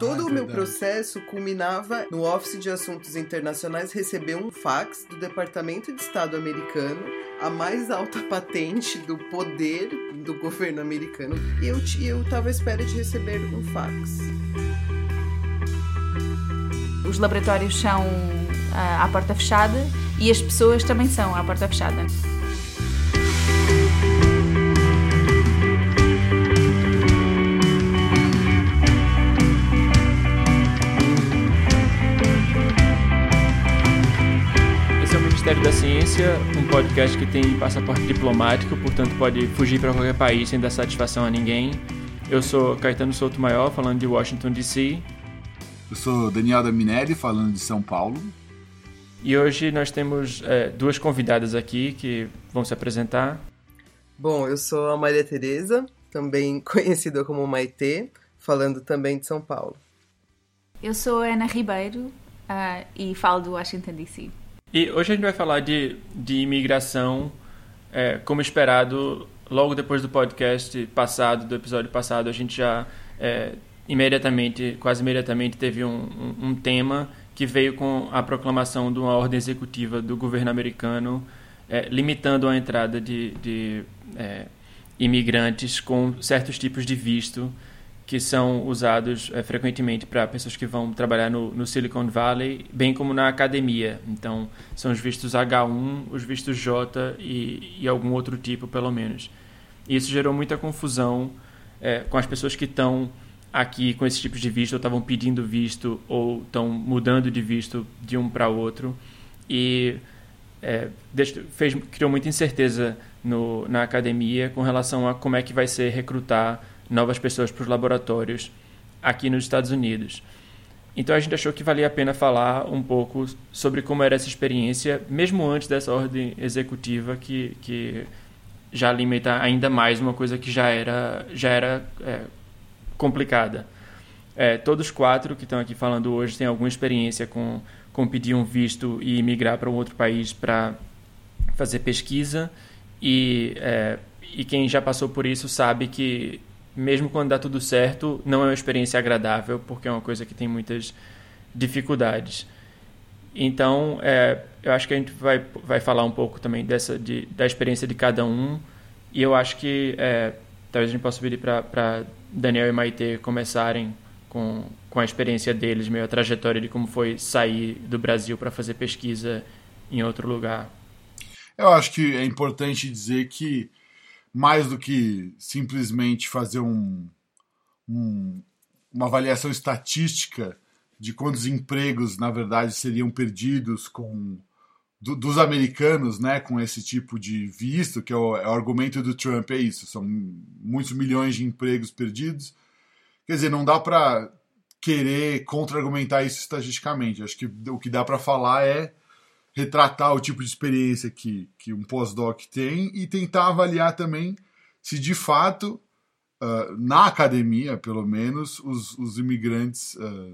Todo Ah, o meu verdade. processo culminava no Office de Assuntos Internacionais receber um fax do Departamento de Estado americano, a mais alta patente do poder do governo americano. E eu, ti- eu tava à espera de receber um fax. Os laboratórios são ah, à porta fechada e as pessoas também são à porta fechada. Ministério da Ciência, um podcast que tem passaporte diplomático, portanto pode fugir para qualquer país sem dar satisfação a ninguém. Eu sou Caetano Souto Maior, falando de Washington DC, Eu sou Daniel da Minelli, falando de São Paulo. e hoje nós temos eh, duas convidadas aqui que vão se apresentar. Bom, eu sou a Maria Tereza, também conhecida como Maitê, falando também de São Paulo. Eu sou a Ana Ribeiro ah, e falo do Washington DC. E hoje a gente vai falar de, de imigração, eh, como esperado, logo depois do podcast passado, do episódio passado, a gente já eh, imediatamente, quase imediatamente, teve um, um, um tema que veio com a proclamação de uma ordem executiva do governo americano eh, limitando a entrada de, de eh, imigrantes com certos tipos de visto que são usados eh, frequentemente para pessoas que vão trabalhar no, no Silicon Valley, bem como na academia. Então, são os vistos H1, os vistos J e, e algum outro tipo, pelo menos. E isso gerou muita confusão eh, com as pessoas que estão aqui com esses tipos de visto, ou estavam pedindo visto, ou estão mudando de visto de um para outro. E é, fez, criou muita incerteza no, na academia com relação a como é que vai ser recrutar novas pessoas para os laboratórios aqui nos Estados Unidos. Então a gente achou que valia a pena falar um pouco sobre como era essa experiência, mesmo antes dessa ordem executiva que, que já limita ainda mais uma coisa que já era, já era é, complicada. É, todos quatro que estão aqui falando hoje têm alguma experiência com, com pedir um visto e migrar para um outro país para fazer pesquisa e, é, e quem já passou por isso sabe que mesmo quando dá tudo certo não é uma experiência agradável porque é uma coisa que tem muitas dificuldades então é, eu acho que a gente vai, vai falar um pouco também dessa de, da experiência de cada um e eu acho que é, talvez a gente possa pedir para Daniel e Maite começarem com, com a experiência deles, meio a trajetória de como foi sair do Brasil para fazer pesquisa em outro lugar. Eu acho que é importante dizer que, mais do que simplesmente fazer um, um- uma avaliação estatística de quantos empregos, na verdade, seriam perdidos com do- dos americanos né, com esse tipo de visto, que é o, é o argumento do Trump, é isso, são muitos milhões de empregos perdidos. Quer dizer, não dá para querer contra-argumentar isso estatisticamente. Acho que o que dá para falar é retratar o tipo de experiência que, que um pós-doc tem e tentar avaliar também se de fato, ah, na academia, pelo menos, os, os imigrantes ah,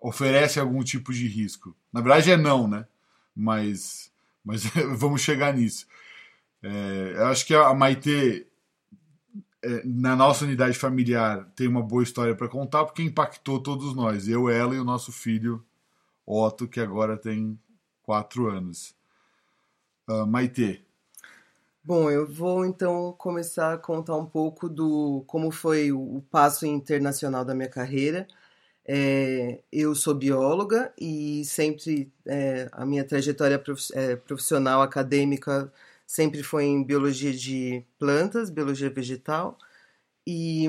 oferecem algum tipo de risco. Na verdade é não, né? Mas, mas vamos chegar nisso. É, eu acho que a Maite, é, na nossa unidade familiar, tem uma boa história para contar porque impactou todos nós. Eu, ela e o nosso filho Otto, que agora tem quatro anos. Ah, Maite, Bom, eu vou então começar a contar um pouco do como foi o, passo internacional da minha carreira. É, eu sou bióloga e sempre é, a minha trajetória é, profissional acadêmica sempre foi em biologia de plantas, biologia vegetal. E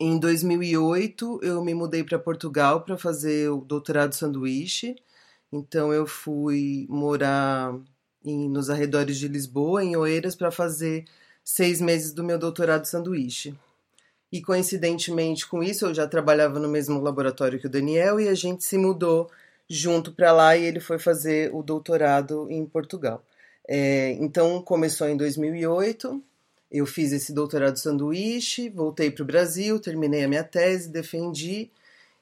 em 2008 eu me mudei para Portugal para fazer o doutorado sanduíche. Então eu fui morar em- nos arredores de Lisboa, em Oeiras, para fazer seis meses do meu doutorado sanduíche. E coincidentemente com isso, eu já trabalhava no mesmo laboratório que o Daniel e a gente se mudou junto para lá e ele foi fazer o doutorado em Portugal. É, então começou em 2008, eu fiz esse doutorado sanduíche, voltei para o Brasil, terminei a minha tese, defendi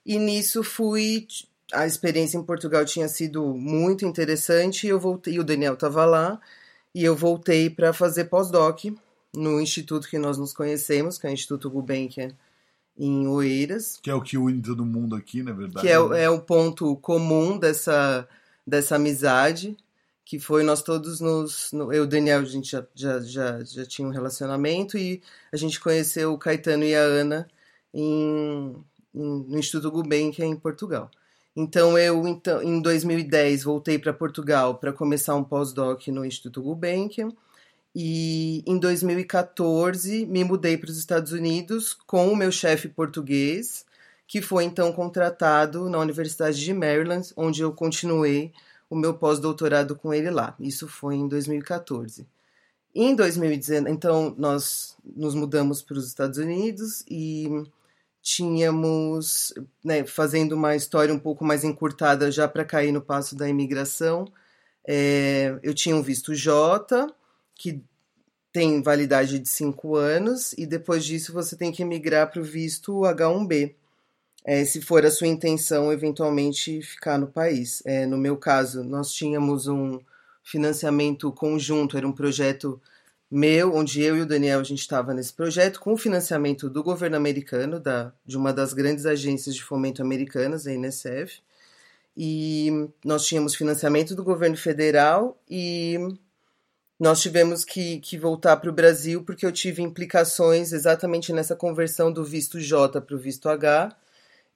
e nisso fui a experiência em Portugal tinha sido muito interessante e eu voltei, o Daniel estava lá e eu voltei para fazer pós-doc no instituto que nós nos conhecemos, que é o Instituto Gulbenkian em Oeiras. Que é o que une todo mundo aqui, na verdade. Que é, né? é o ponto comum dessa, dessa amizade, que foi nós todos nos... No, eu e o Daniel, a gente já, já, já, já tinha um relacionamento e a gente conheceu o Caetano e a Ana em, em, no Instituto Gulbenkian, em Portugal. Então, eu, então, em 2010, voltei para Portugal para começar um pós-doc no Instituto Gulbenkian. E em 2014, me mudei para os Estados Unidos com o meu chefe português, que foi então contratado na Universidade de Maryland, onde eu continuei o meu pós-doutorado com ele lá. Isso foi em 2014. Em 2019, então, nós nos mudamos para os Estados Unidos e tínhamos, né, fazendo uma história um pouco mais encurtada já para cair no passo da imigração, é, eu tinha um visto J, que tem validade de cinco anos, e depois disso você tem que migrar para o visto H1B, é, se for a sua intenção eventualmente ficar no país. É, no meu caso, nós tínhamos um financiamento conjunto, era um projeto meu, onde eu e o Daniel a gente estava nesse projeto com financiamento do governo americano, da, de uma das grandes agências de fomento americanas, a NSF. E nós tínhamos financiamento do governo federal e nós tivemos que, que voltar para o Brasil porque eu tive implicações exatamente nessa conversão do visto J para o visto H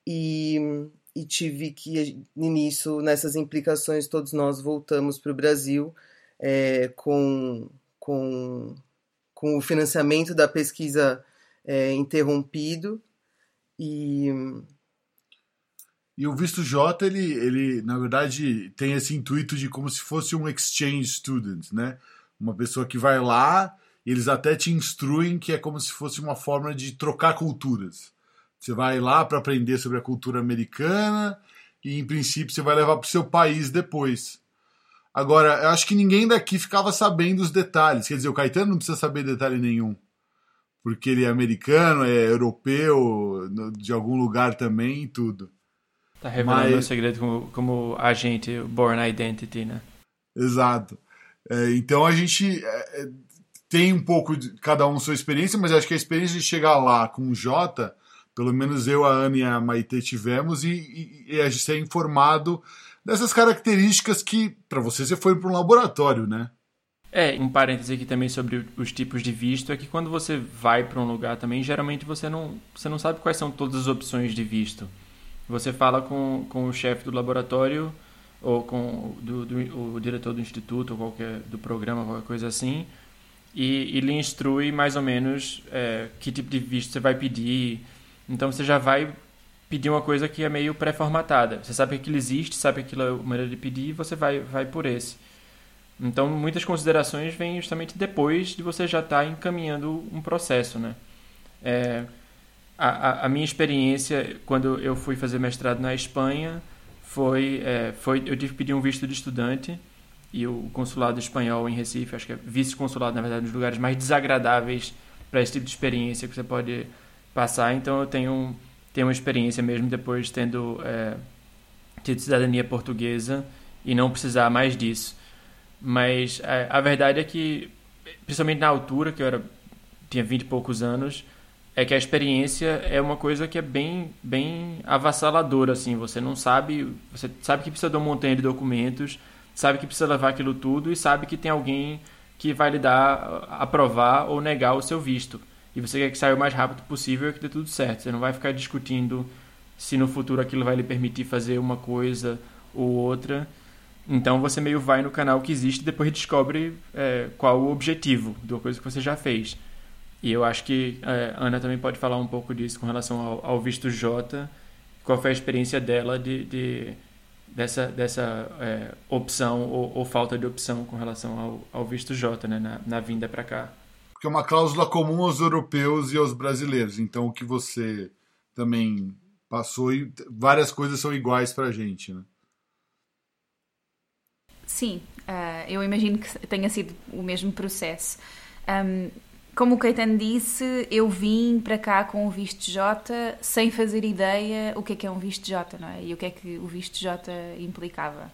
e, e tive que, nisso, nessas implicações, todos nós voltamos para o Brasil é, com, com, com o financiamento da pesquisa é, interrompido e e o visto J, ele, ele, na verdade, tem esse intuito de como se fosse um exchange student, né? Uma pessoa que vai lá, eles até te instruem que é como se fosse uma forma de trocar culturas. Você vai lá para aprender sobre a cultura americana e, em princípio, você vai levar para o seu país depois. Agora, eu acho que ninguém daqui ficava sabendo os detalhes. Quer dizer, o Caetano não precisa saber detalhe nenhum. Porque ele é americano, é europeu, de algum lugar também e tudo. Tá revelando Mas... o segredo como, como agente Born Identity, né? Exato. É, então a gente é, tem um pouco de cada um sua experiência, mas acho que a experiência de chegar lá com o Jota, pelo menos eu, a Ana e a Maite tivemos, e, e, e a gente ser informado dessas características que, para você, você foi para um laboratório, né? É, um parêntese aqui também sobre os tipos de visto, é que quando você vai para um lugar também, geralmente você não, você não sabe quais são todas as opções de visto. Você fala com, com o chefe do laboratório ou com do, do, o diretor do instituto ou qualquer do programa, qualquer coisa assim, e, e lhe instrui mais ou menos é, que tipo de visto você vai pedir. Então você já vai pedir uma coisa que é meio pré-formatada. Você sabe que aquilo existe, sabe que aquilo é a maneira de pedir e você vai, vai por esse. Então muitas considerações vêm justamente depois de você já estar tá encaminhando um processo, né? É, a, a, minha experiência quando eu fui fazer mestrado na Espanha foi, é, foi eu tive que pedir um visto de estudante e o consulado espanhol em Recife, acho que é vice-consulado, na verdade, um dos lugares mais desagradáveis para esse tipo de experiência que você pode passar. Então eu tenho, tenho uma experiência mesmo depois de tendo é, tido cidadania portuguesa e não precisar mais disso. Mas é, a verdade é que, principalmente na altura, que eu era, tinha 20 e poucos anos, é que a experiência é uma coisa que é bem, bem avassaladora, assim. Você não sabe, você sabe que precisa de uma montanha de documentos, sabe que precisa levar aquilo tudo e sabe que tem alguém que vai lhe dar, aprovar ou negar o seu visto. E você quer que saia o mais rápido possível e que dê tudo certo. Você não vai ficar discutindo se no futuro aquilo vai lhe permitir fazer uma coisa ou outra. Então você meio vai no canal que existe e depois descobre é, qual o objetivo uma coisa que você já fez. E eu acho que é, Ana também pode falar um pouco disso com relação ao, ao visto J. Qual foi a experiência dela de, de dessa, dessa é, opção ou, ou, falta de opção com relação ao, ao visto J, né, na, na vinda para cá? Porque é uma cláusula comum aos europeus e aos brasileiros. Então, o que você também passou e várias coisas são iguais para a gente, né? Sim, uh, eu imagino que tenha sido o mesmo processo. Um, como o Caetano disse, eu vim para cá com o visto J sem fazer ideia o que é que é um visto J, não é? E o que é que o visto J implicava.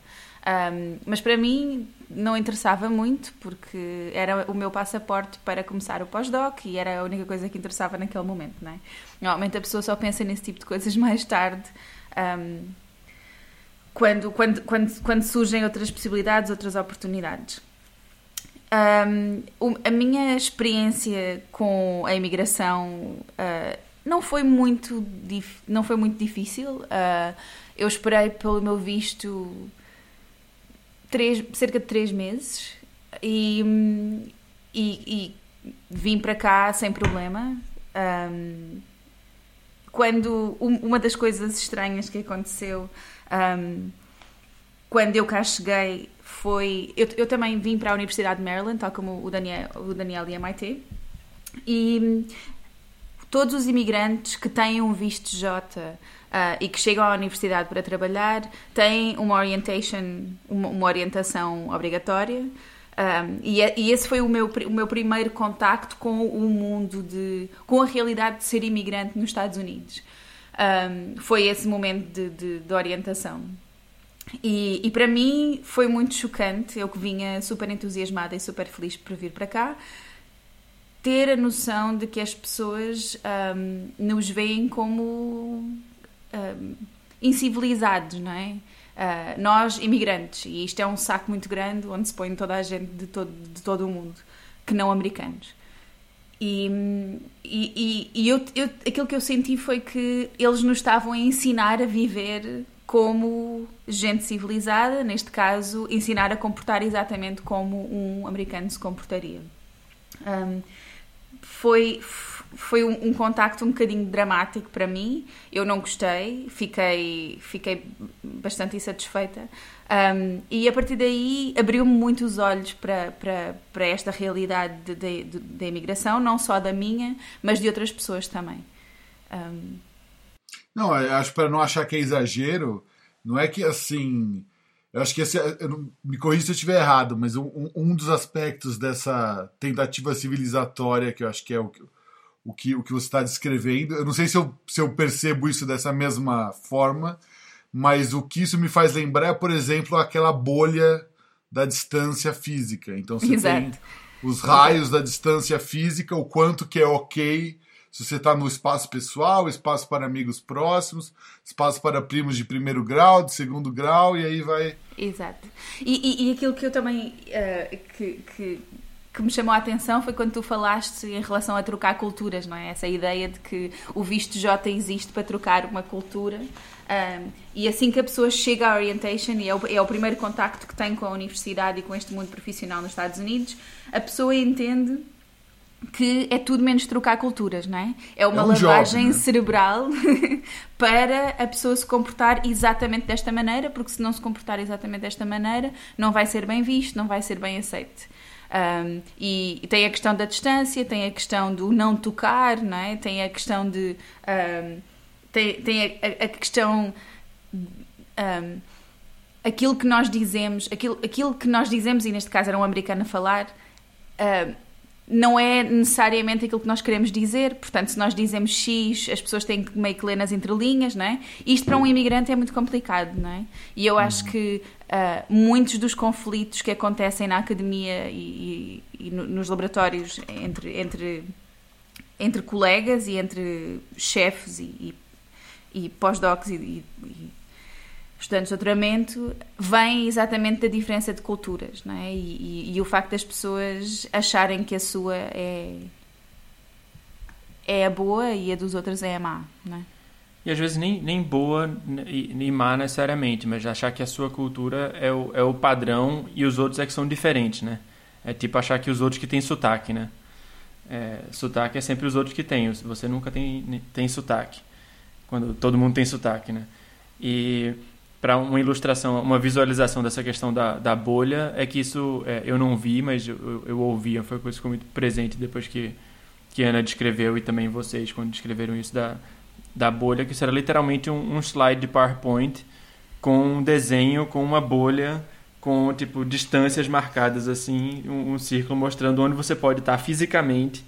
Um, mas para mim não interessava muito, porque era o meu passaporte para começar o pós-doc e era a única coisa que interessava naquele momento, não é? Normalmente a pessoa só pensa nesse tipo de coisas mais tarde, um, quando, quando, quando, quando surgem outras possibilidades, outras oportunidades. Um, a minha experiência com a imigração uh, não foi muito não foi muito difícil. Uh, eu esperei pelo meu visto três, cerca de três meses e, e, e vim para cá sem problema. Um, quando uma das coisas estranhas que aconteceu um, quando eu cá cheguei foi. Eu, eu também vim para a Universidade de Maryland, tal como o Daniel, o Daniel e a MIT, e todos os imigrantes que têm um visto J Uh, e que chegam à universidade para trabalhar têm uma orientation, uma, uma orientação obrigatória. Um, e, é, e, esse foi o meu, o meu primeiro contacto com o mundo de com a realidade de ser imigrante nos Estados Unidos um, foi esse momento de, de, de orientação e, e, para mim foi muito chocante eu que vinha super entusiasmada e super feliz por vir para cá ter a noção de que as pessoas um, nos veem como incivilizados, não é? Uh, nós, imigrantes, e isto é um saco muito grande onde se põe toda a gente de todo, de todo o mundo, que não americanos. E, e, e eu, eu, aquilo que eu senti foi que eles nos estavam a ensinar a viver como gente civilizada, neste caso, ensinar a comportar exatamente como um americano se comportaria. Um, foi foi um, um, contacto um bocadinho dramático para mim. Eu não gostei, fiquei, fiquei bastante insatisfeita. Um, e a partir daí abriu-me muito os olhos para, para, para esta realidade da imigração, não só da minha, mas de outras pessoas também. Um... Não, acho para não achar que é exagero, não é que assim. Eu acho que esse, não, me corrija se eu estiver errado, mas um, um dos aspectos dessa tentativa civilizatória que eu acho que é o, o que, o que você está descrevendo. Eu não sei se eu, se eu percebo isso dessa mesma forma, mas o que isso me faz lembrar é, por exemplo, aquela bolha da distância física. Então você Exato. tem os raios da distância física, o quanto que é ok se você está no espaço pessoal, espaço para amigos próximos, espaço para primos de primeiro grau, de segundo grau, e aí vai. Exato. E, e, e aquilo que eu também uh, que, que que me chamou a atenção foi quando tu falaste em relação a trocar culturas, não é? Essa ideia de que o visto J existe para trocar uma cultura. Um, e assim que a pessoa chega à orientation, e é o, é o primeiro contacto que tem com a universidade e com este mundo profissional nos Estados Unidos, a pessoa entende que é tudo menos trocar culturas, não é? É uma é um lavagem né? cerebral para a pessoa se comportar exatamente desta maneira, porque se não se comportar exatamente desta maneira, não vai ser bem visto, não vai ser bem aceito. Um, e, e, tem a questão da distância, tem a questão do não tocar, não é? tem a questão de. Um, tem, tem a, a questão. Um, aquilo que nós dizemos, aquilo, aquilo que nós dizemos, e neste caso era um americano a falar, não é necessariamente aquilo que nós queremos dizer. Portanto, se nós dizemos X, as pessoas têm que meio que ler nas entrelinhas, não é? Isto para um imigrante é muito complicado, não é? E eu acho que uh, muitos dos conflitos que acontecem na academia e, e, e nos laboratórios entre, entre, entre colegas e entre chefes e, e pós-docs e, estudantes de doutoramento vem exatamente da diferença de culturas, não é? E, e, e, o facto das pessoas acharem que a sua é é a boa e a dos outros é a má, não é? E às vezes nem, nem boa nem má necessariamente, mas achar que a sua cultura é o, é o padrão e os outros é que são diferentes, né? É tipo achar que os outros que têm sotaque, né? É, sotaque é sempre os outros que têm, você nunca tem, tem sotaque, quando todo mundo tem sotaque, né? E para uma ilustração, uma visualização dessa questão da, da bolha, é que isso é, eu não vi, mas eu, eu ouvia, foi uma coisa que ficou muito presente depois que, que Ana descreveu e também vocês quando descreveram isso da, da bolha, que isso era literalmente um, um slide de PowerPoint com um desenho, com uma bolha, com tipo distâncias marcadas assim, um, um círculo mostrando onde você pode estar fisicamente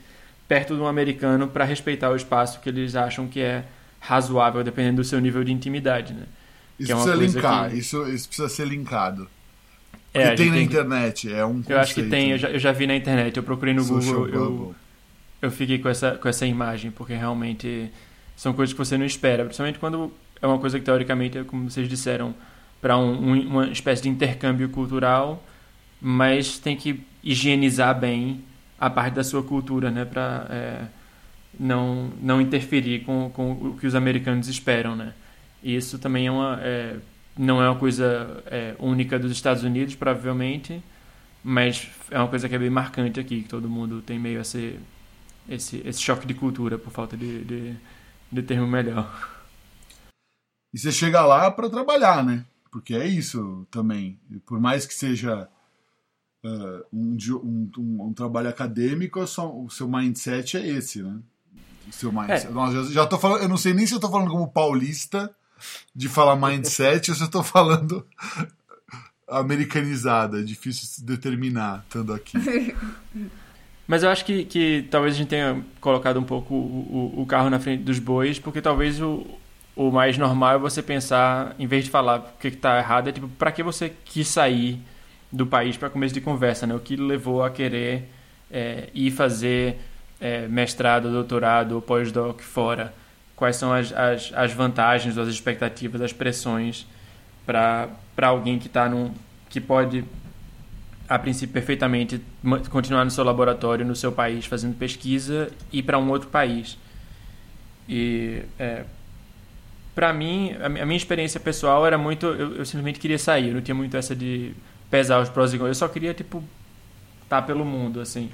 perto de um americano para respeitar o espaço que eles acham que é razoável, dependendo do seu nível de intimidade, né? Isso é precisa linkar, que... isso, isso precisa ser linkado. É, que tem na tem... internet, é um conceito. Eu acho que tem, eu já, eu já vi na internet, eu procurei no Social Google, eu, eu fiquei com essa, com essa imagem, porque realmente são coisas que você não espera, principalmente quando é uma coisa que teoricamente, como vocês disseram, para um, um, uma espécie de intercâmbio cultural, mas tem que higienizar bem a parte da sua cultura, né, para é, não não interferir com, com o que os americanos esperam, né. E isso também é uma é, não é uma coisa é, única dos Estados Unidos, provavelmente, mas é uma coisa que é bem marcante aqui, que todo mundo tem meio esse esse, esse choque de cultura, por falta de, de, de termo melhor. E você chega lá para trabalhar, né? Porque é isso também. Por mais que seja uh, um, um, um, um, trabalho acadêmico, só, o seu mindset é esse, né? O seu mindset. É. Nossa, já tô falando, eu não sei nem se eu tô falando como paulista de falar mindset ou se eu tô falando americanizada. É difícil se determinar estando aqui. Mas eu acho que, que talvez a gente tenha colocado um pouco o, o, o carro na frente dos bois, porque talvez o, o mais normal é você pensar, em vez de falar o que está errado, é tipo, para que você quis sair do país para começo de conversa, né? O que levou a querer é, ir fazer é, mestrado, doutorado ou pós-doc fora? Quais são as, as, as vantagens, as expectativas, as pressões para alguém que está num que pode a princípio perfeitamente continuar no seu laboratório no seu país fazendo pesquisa e para um outro país e é, para mim, a minha experiência pessoal era muito. Eu, eu, simplesmente queria sair, eu não tinha muito essa de pesar os prós e contras. Eu só queria, tipo, estar tá pelo mundo, assim.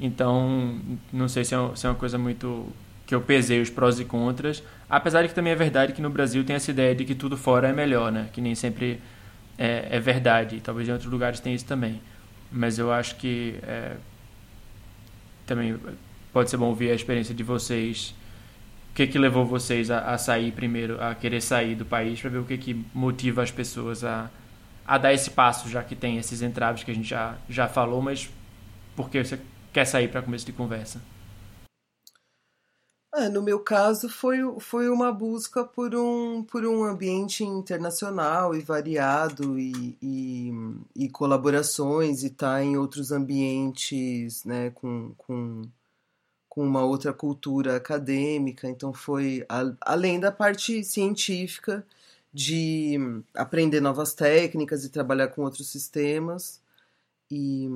Então, não sei se é, se é uma coisa muito. Que eu pesei os prós e contras. Apesar de que também é verdade que no Brasil tem essa ideia de que tudo fora é melhor, né? Que nem sempre é, é verdade. Talvez em outros lugares tenha isso também. Mas eu acho que. É, também pode ser bom ouvir a experiência de vocês o que que levou vocês a, a sair primeiro, a querer sair do país, para ver o que que motiva as pessoas a, a dar esse passo, já que tem esses entraves que a gente já, já falou, mas por que você quer sair para começo de conversa? É, no meu caso, foi, foi uma busca por um, por um ambiente internacional e variado e, e, e colaborações e estar tá em outros ambientes né, com, com com uma outra cultura acadêmica, então foi a, além da parte científica de aprender novas técnicas e trabalhar com outros sistemas e,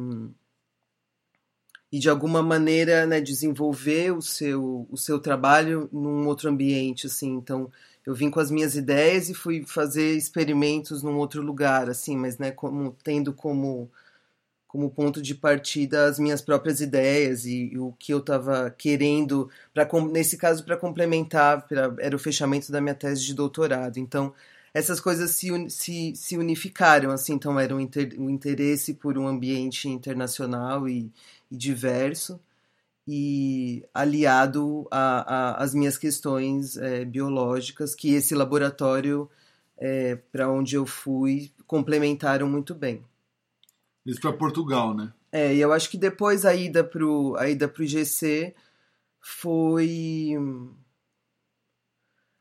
e de alguma maneira né, desenvolver o seu, o seu trabalho num outro ambiente assim então eu vim com as minhas ideias e fui fazer experimentos num outro lugar assim mas né como tendo como como ponto de partida as minhas próprias ideias e, e o que eu estava querendo, pra, nesse caso, para complementar, pra, era o fechamento da minha tese de doutorado. Então, essas coisas se, se, se unificaram, assim, então era um, inter, um interesse por um ambiente internacional e, e diverso, e aliado às minhas questões é, biológicas, que esse laboratório, é, para onde eu fui, complementaram muito bem. Isso para Portugal, né? É, e eu acho que depois a ida pro, a ida pro GC foi.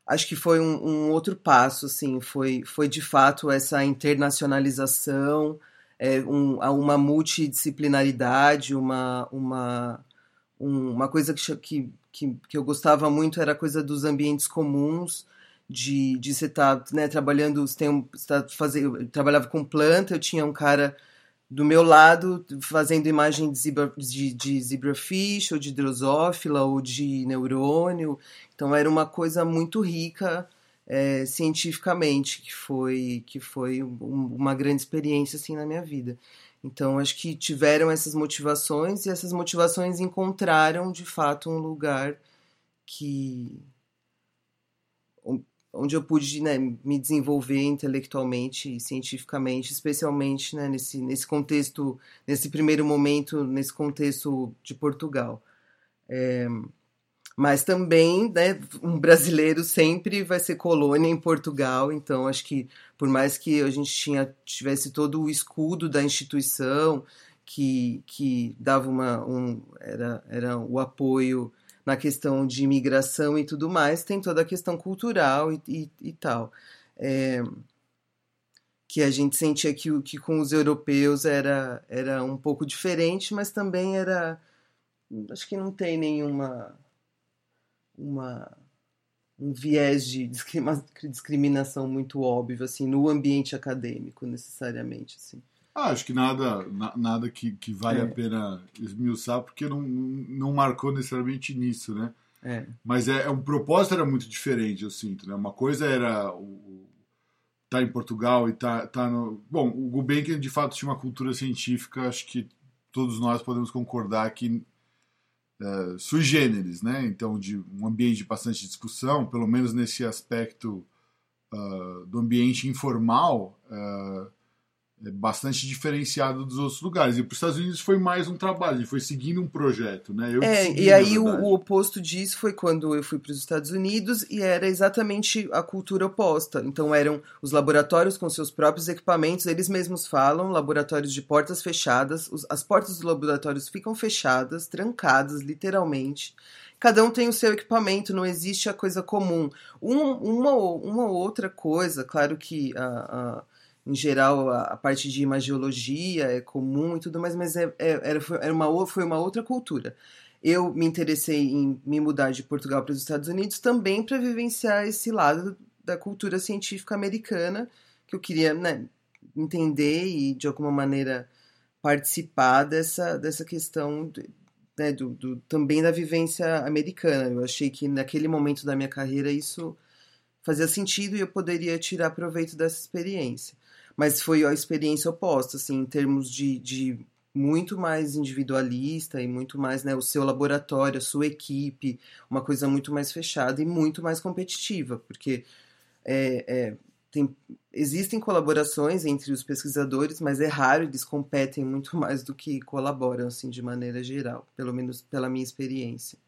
Acho que foi um, um outro passo, assim, foi, foi de fato essa internacionalização, é, um, uma multidisciplinaridade, uma, uma, um, uma coisa que, que, que, eu gostava muito era a coisa dos ambientes comuns, de, de você estar tá, né, trabalhando, você tem um, tá fazendo, eu trabalhava com planta, eu tinha um cara do meu lado fazendo imagem de, zebra, de, de zebrafish, ou de drosófila, ou de neurônio. Então era uma coisa muito rica é, cientificamente, que foi, que foi uma grande experiência assim na minha vida. Então acho que tiveram essas motivações e essas motivações encontraram de fato um lugar que onde eu pude né, me desenvolver intelectualmente e cientificamente, especialmente né, nesse, nesse contexto, nesse primeiro momento, nesse contexto de Portugal. É, mas também, né, um brasileiro sempre vai ser colônia em Portugal, então acho que por mais que a gente tinha, tivesse todo o escudo da instituição que, que dava uma, um, era, era o apoio na questão de imigração e tudo mais, tem toda a questão cultural e, e, e tal. É, que a gente sentia que, que com os europeus era, era um pouco diferente, mas também era. Acho que não tem nenhuma. Uma, um viés de discriminação muito óbvio assim no ambiente acadêmico necessariamente assim ah, acho que nada nada que, que vale é. a pena esmiuçar porque não, não marcou necessariamente nisso né é. mas é, é um propósito era muito diferente eu sinto né uma coisa era o, tá em Portugal e tá, tá no. Bom, o Gulbenkian de fato tinha uma cultura científica, acho que todos nós podemos concordar que uh, sui generis, né? Então, de um ambiente de bastante discussão, pelo menos nesse aspecto uh, do ambiente informal, uh, bastante diferenciado dos outros lugares. E para os Estados Unidos foi mais um trabalho, ele foi seguindo um projeto, né? Eu é, segui, e aí o, o, oposto disso foi quando eu fui para os Estados Unidos e era exatamente a cultura oposta. Então eram os laboratórios com seus próprios equipamentos, eles mesmos falam, laboratórios de portas fechadas, os, as portas dos laboratórios ficam fechadas, trancadas, literalmente. Cada um tem o seu equipamento, não existe a coisa comum. Um, uma, uma outra coisa, claro que a, a em geral a, a, parte de imagiologia é comum e tudo mais, mas é, é, era, era uma, foi uma outra cultura. Eu me interessei em me mudar de Portugal para os Estados Unidos também para vivenciar esse lado da cultura científica americana que eu queria né, entender e de alguma maneira participar dessa, dessa questão né, do, do, também da vivência americana. Eu achei que naquele momento da minha carreira isso fazia sentido e eu poderia tirar proveito dessa experiência mas foi a experiência oposta, assim, em termos de, de muito mais individualista e muito mais, né, o seu laboratório, a sua equipe, uma coisa muito mais fechada e muito mais competitiva, porque é, é, tem, existem colaborações entre os pesquisadores, mas é raro, eles competem muito mais do que colaboram, assim, de maneira geral, pelo menos pela minha experiência.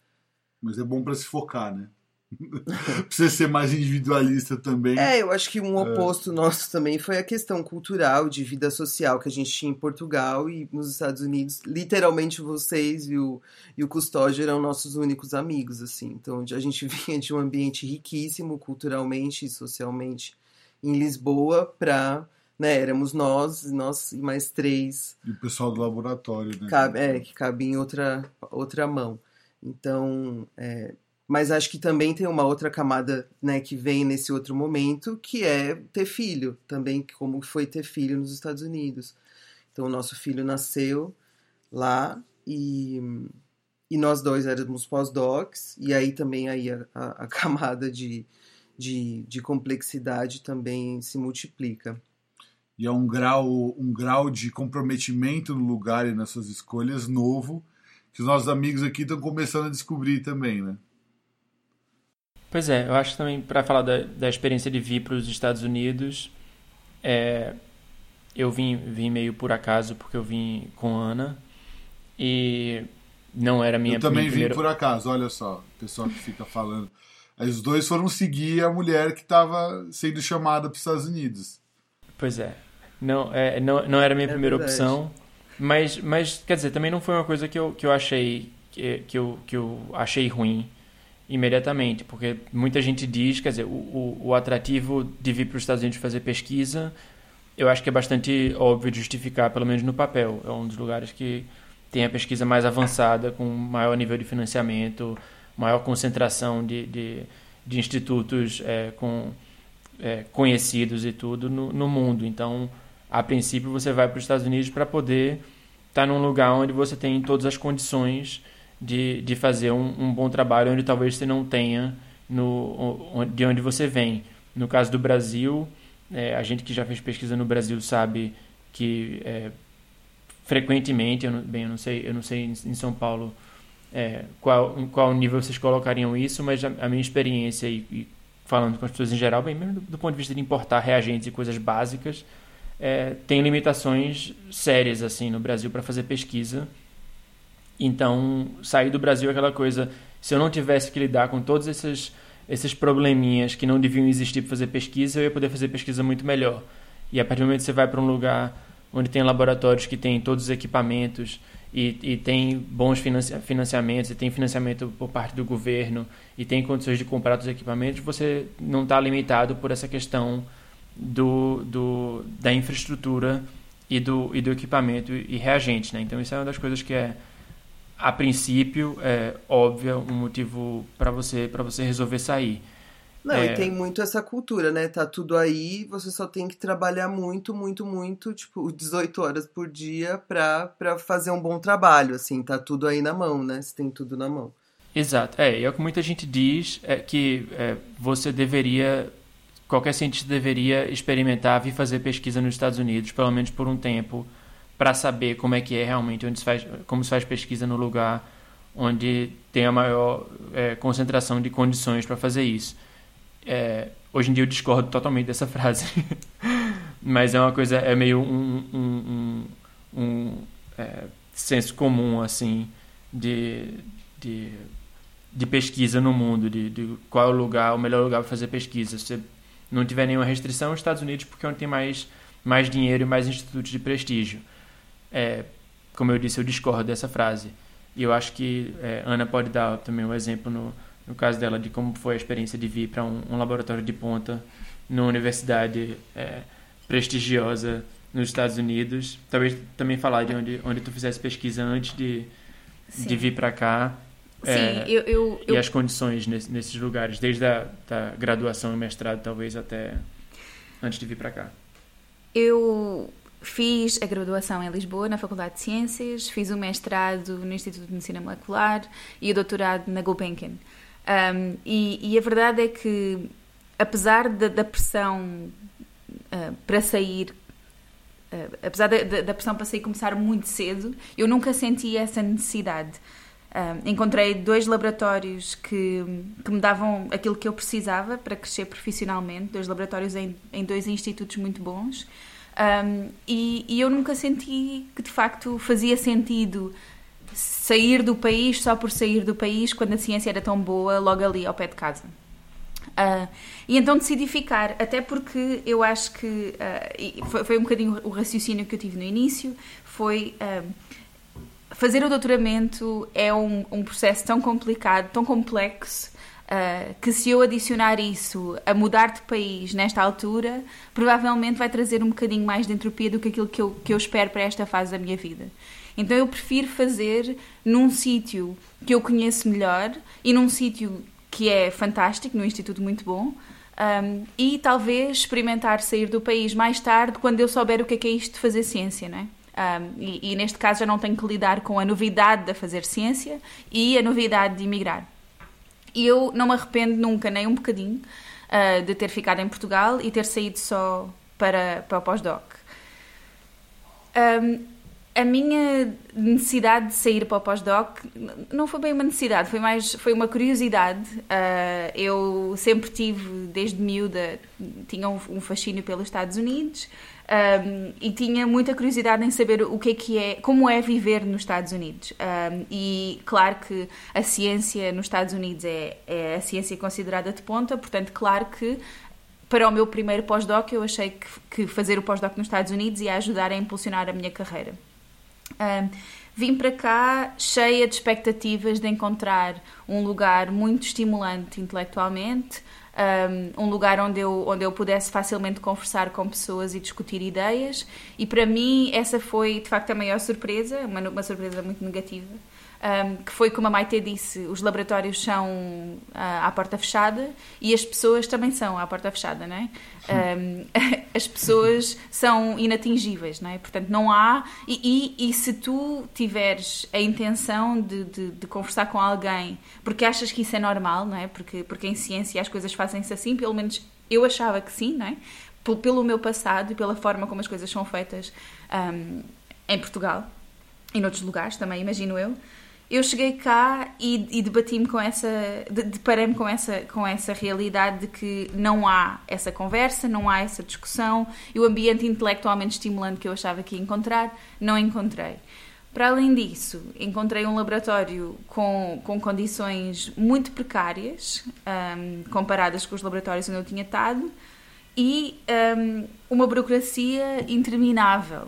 Mas é bom para se focar, né? Precisa ser mais individualista também. É, eu acho que um oposto é. nosso também foi a questão cultural, de vida social que a gente tinha em Portugal e nos Estados Unidos. Literalmente vocês e o, e o Custódio eram nossos únicos amigos, assim. Então a gente vinha de um ambiente riquíssimo culturalmente e socialmente em Lisboa para né, éramos nós, nós e mais três. E o pessoal do laboratório, né? Cabe, é, que cabe em outra, outra mão. Então, é, mas acho que também tem uma outra camada, né, que vem nesse outro momento, que é ter filho, também como foi ter filho nos Estados Unidos. Então, o nosso filho nasceu lá e, e nós dois éramos pós-docs, e aí também aí a, a, a camada de, de, de, complexidade também se multiplica. E é um grau, um grau de comprometimento no lugar e nas suas escolhas novo, que os nossos amigos aqui estão começando a descobrir também, né? Pois é, eu acho que também para falar da, da experiência de vir para os Estados Unidos, é, eu vim, vim meio por acaso porque eu vim com Ana e não era minha Eu também minha primeira... vim por acaso, olha só, o pessoal que fica falando. Aí os dois foram seguir a mulher que estava sendo chamada para os Estados Unidos. Pois é. Não, é, não, não era a minha é primeira verdade. opção. Mas, mas, quer dizer, também não foi uma coisa que eu, que eu achei que, que, eu, que eu achei ruim imediatamente, porque muita gente diz, quer dizer, o, o, o atrativo de vir para os Estados Unidos fazer pesquisa, eu acho que é bastante óbvio de justificar, pelo menos no papel. É um dos lugares que tem a pesquisa mais avançada, com maior nível de financiamento, maior concentração de, de, de institutos é, com, é, conhecidos e tudo no, no mundo. Então, a princípio, você vai para os Estados Unidos para poder estar tá num lugar onde você tem todas as condições de, de fazer um, um bom trabalho onde talvez você não tenha no, de onde você vem. No caso do Brasil, é, a gente que já fez pesquisa no Brasil sabe que é, frequentemente, eu não, bem, eu não sei, eu não sei em, São Paulo é, qual, em qual nível vocês colocariam isso, mas a, a minha experiência e, e, falando com as pessoas em geral, bem mesmo do, do, ponto de vista de importar reagentes e coisas básicas, é, tem limitações sérias assim no Brasil para fazer pesquisa então, sair do Brasil é aquela coisa, se eu não tivesse que lidar com todos esses, esses probleminhas que não deviam existir para fazer pesquisa, eu ia poder fazer pesquisa muito melhor. E a partir do momento que você vai para um lugar onde tem laboratórios que têm todos os equipamentos e, e tem bons financia financiamentos, e tem financiamento por parte do governo, e tem condições de comprar os equipamentos, você não está limitado por essa questão do, do, da infraestrutura e do, e do equipamento e reagentes. Né? Então, isso é uma das coisas que é, a princípio, é óbvia, um motivo para você, você resolver sair. Não, é... e tem muito essa cultura, né? Tá tudo aí, você só tem que trabalhar muito, muito, muito, tipo, 18 horas por dia pra, pra fazer um bom trabalho, assim, tá tudo aí na mão, né? Você tem tudo na mão. Exato, é, e é o que muita gente diz, é que é, você deveria, qualquer cientista deveria experimentar, vir fazer pesquisa nos Estados Unidos, pelo menos por um tempo, para saber como é que é realmente, onde se faz, como se faz pesquisa no lugar onde tem a maior é, concentração de condições para fazer isso. É, hoje em dia eu discordo totalmente dessa frase. Mas é uma coisa, é meio um, um, um, um é, senso comum, assim, de, de, de pesquisa no mundo, de, de, qual é o lugar, o melhor lugar para fazer pesquisa. Se não tiver nenhuma restrição, os Estados Unidos, porque é onde tem mais, mais dinheiro e mais institutos de prestígio. É, como eu disse, eu discordo dessa frase. E eu acho que é, Ana pode dar também um exemplo no, no caso dela, de como foi a experiência de vir para um, um, laboratório de ponta numa universidade é, prestigiosa nos Estados Unidos. Talvez também falar de onde, onde tu fizesse pesquisa antes de, de vir para cá. Sim, é, eu, eu, E as condições nesse, nesses lugares, desde a da graduação e mestrado, talvez até antes de vir para cá. Eu fiz a graduação em Lisboa, na Faculdade de Ciências, fiz o mestrado no Instituto de Medicina Molecular e o doutorado na Gulbenkian. Um, e, e, a verdade é que, apesar da, da pressão uh, para sair, uh, apesar da, da, pressão para sair começar muito cedo, eu nunca senti essa necessidade. Um, encontrei dois laboratórios que, que me davam aquilo que eu precisava para crescer profissionalmente, dois laboratórios em, em dois institutos muito bons. Um, e, e eu nunca senti que de facto fazia sentido sair do país só por sair do país quando a ciência era tão boa logo ali ao pé de casa. Uh, e então decidi ficar, até porque eu acho que uh, foi, foi, um bocadinho o raciocínio que eu tive no início, foi uh, fazer o doutoramento é um, um, processo tão complicado, tão complexo, que se eu adicionar isso a mudar de país nesta altura, provavelmente vai trazer um bocadinho mais de entropia do que aquilo que eu, que eu espero para esta fase da minha vida. Então eu prefiro fazer num sítio que eu conheço melhor e num sítio que é fantástico, num instituto muito bom. Um, e talvez experimentar sair do país mais tarde quando eu souber o que é, que é isto de fazer ciência, não é? Um, e, e, neste caso já não tenho que lidar com a novidade de fazer ciência e a novidade de emigrar. E eu não me arrependo nunca, nem um bocadinho, uh, de ter ficado em Portugal e ter saído só para, para o pós-doc. Um, a minha necessidade de sair para o pós-doc não foi bem uma necessidade, foi mais foi uma curiosidade. Uh, eu sempre tive, desde miúda, tinha um, um fascínio pelos Estados Unidos um, e tinha muita curiosidade em saber o que é que é, como é viver nos Estados Unidos. Um, e claro que a ciência nos Estados Unidos é, é a ciência considerada de ponta, portanto, claro que para o meu primeiro pós-doc eu achei que, que fazer o pós-doc nos Estados Unidos ia ajudar a impulsionar a minha carreira. Um, vim para cá cheia de expectativas de encontrar um lugar muito estimulante intelectualmente, um, lugar onde eu, onde eu pudesse facilmente conversar com pessoas e discutir ideias, e para mim essa foi de facto a maior surpresa, uma, uma surpresa muito negativa um, que foi como a Maite disse, os laboratórios são uh, à porta fechada e as pessoas também são à porta fechada, não é? Um, as pessoas são inatingíveis, não é? Portanto, não há. E, e, e se tu tiveres a intenção de, de, de, conversar com alguém porque achas que isso é normal, não é? Porque, porque em ciência as coisas fazem-se assim, pelo menos eu achava que sim, não é? Pelo meu passado e pela forma como as coisas são feitas um, em Portugal e noutros lugares também, imagino eu eu cheguei cá e, e debati-me com essa, deparei-me com essa, com essa realidade de que não há essa conversa, não há essa discussão e o ambiente intelectualmente estimulante que eu achava que ia encontrar, não encontrei. Para além disso, encontrei um laboratório com, com condições muito precárias, um, comparadas com os laboratórios onde eu tinha estado, e um, uma burocracia interminável.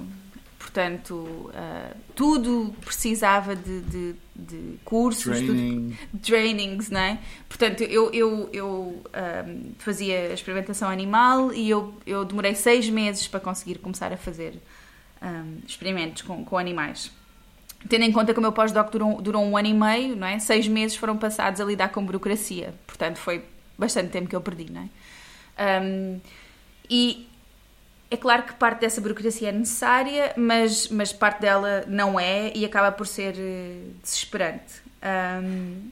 portanto, uh, tudo precisava de, de, de cursos, Training. tudo, trainings, não é? Portanto, eu, eu, eu um, fazia experimentação animal e eu, eu demorei seis meses para conseguir começar a fazer um, experimentos com, com animais. Tendo em conta que o meu pós-doc durou, durou um ano e meio, não é? Seis meses foram passados a lidar com burocracia. Portanto, foi bastante tempo que eu perdi, não é? Um, e é claro que parte dessa burocracia é necessária, mas, mas parte dela não é e acaba por ser uh, desesperante. Um,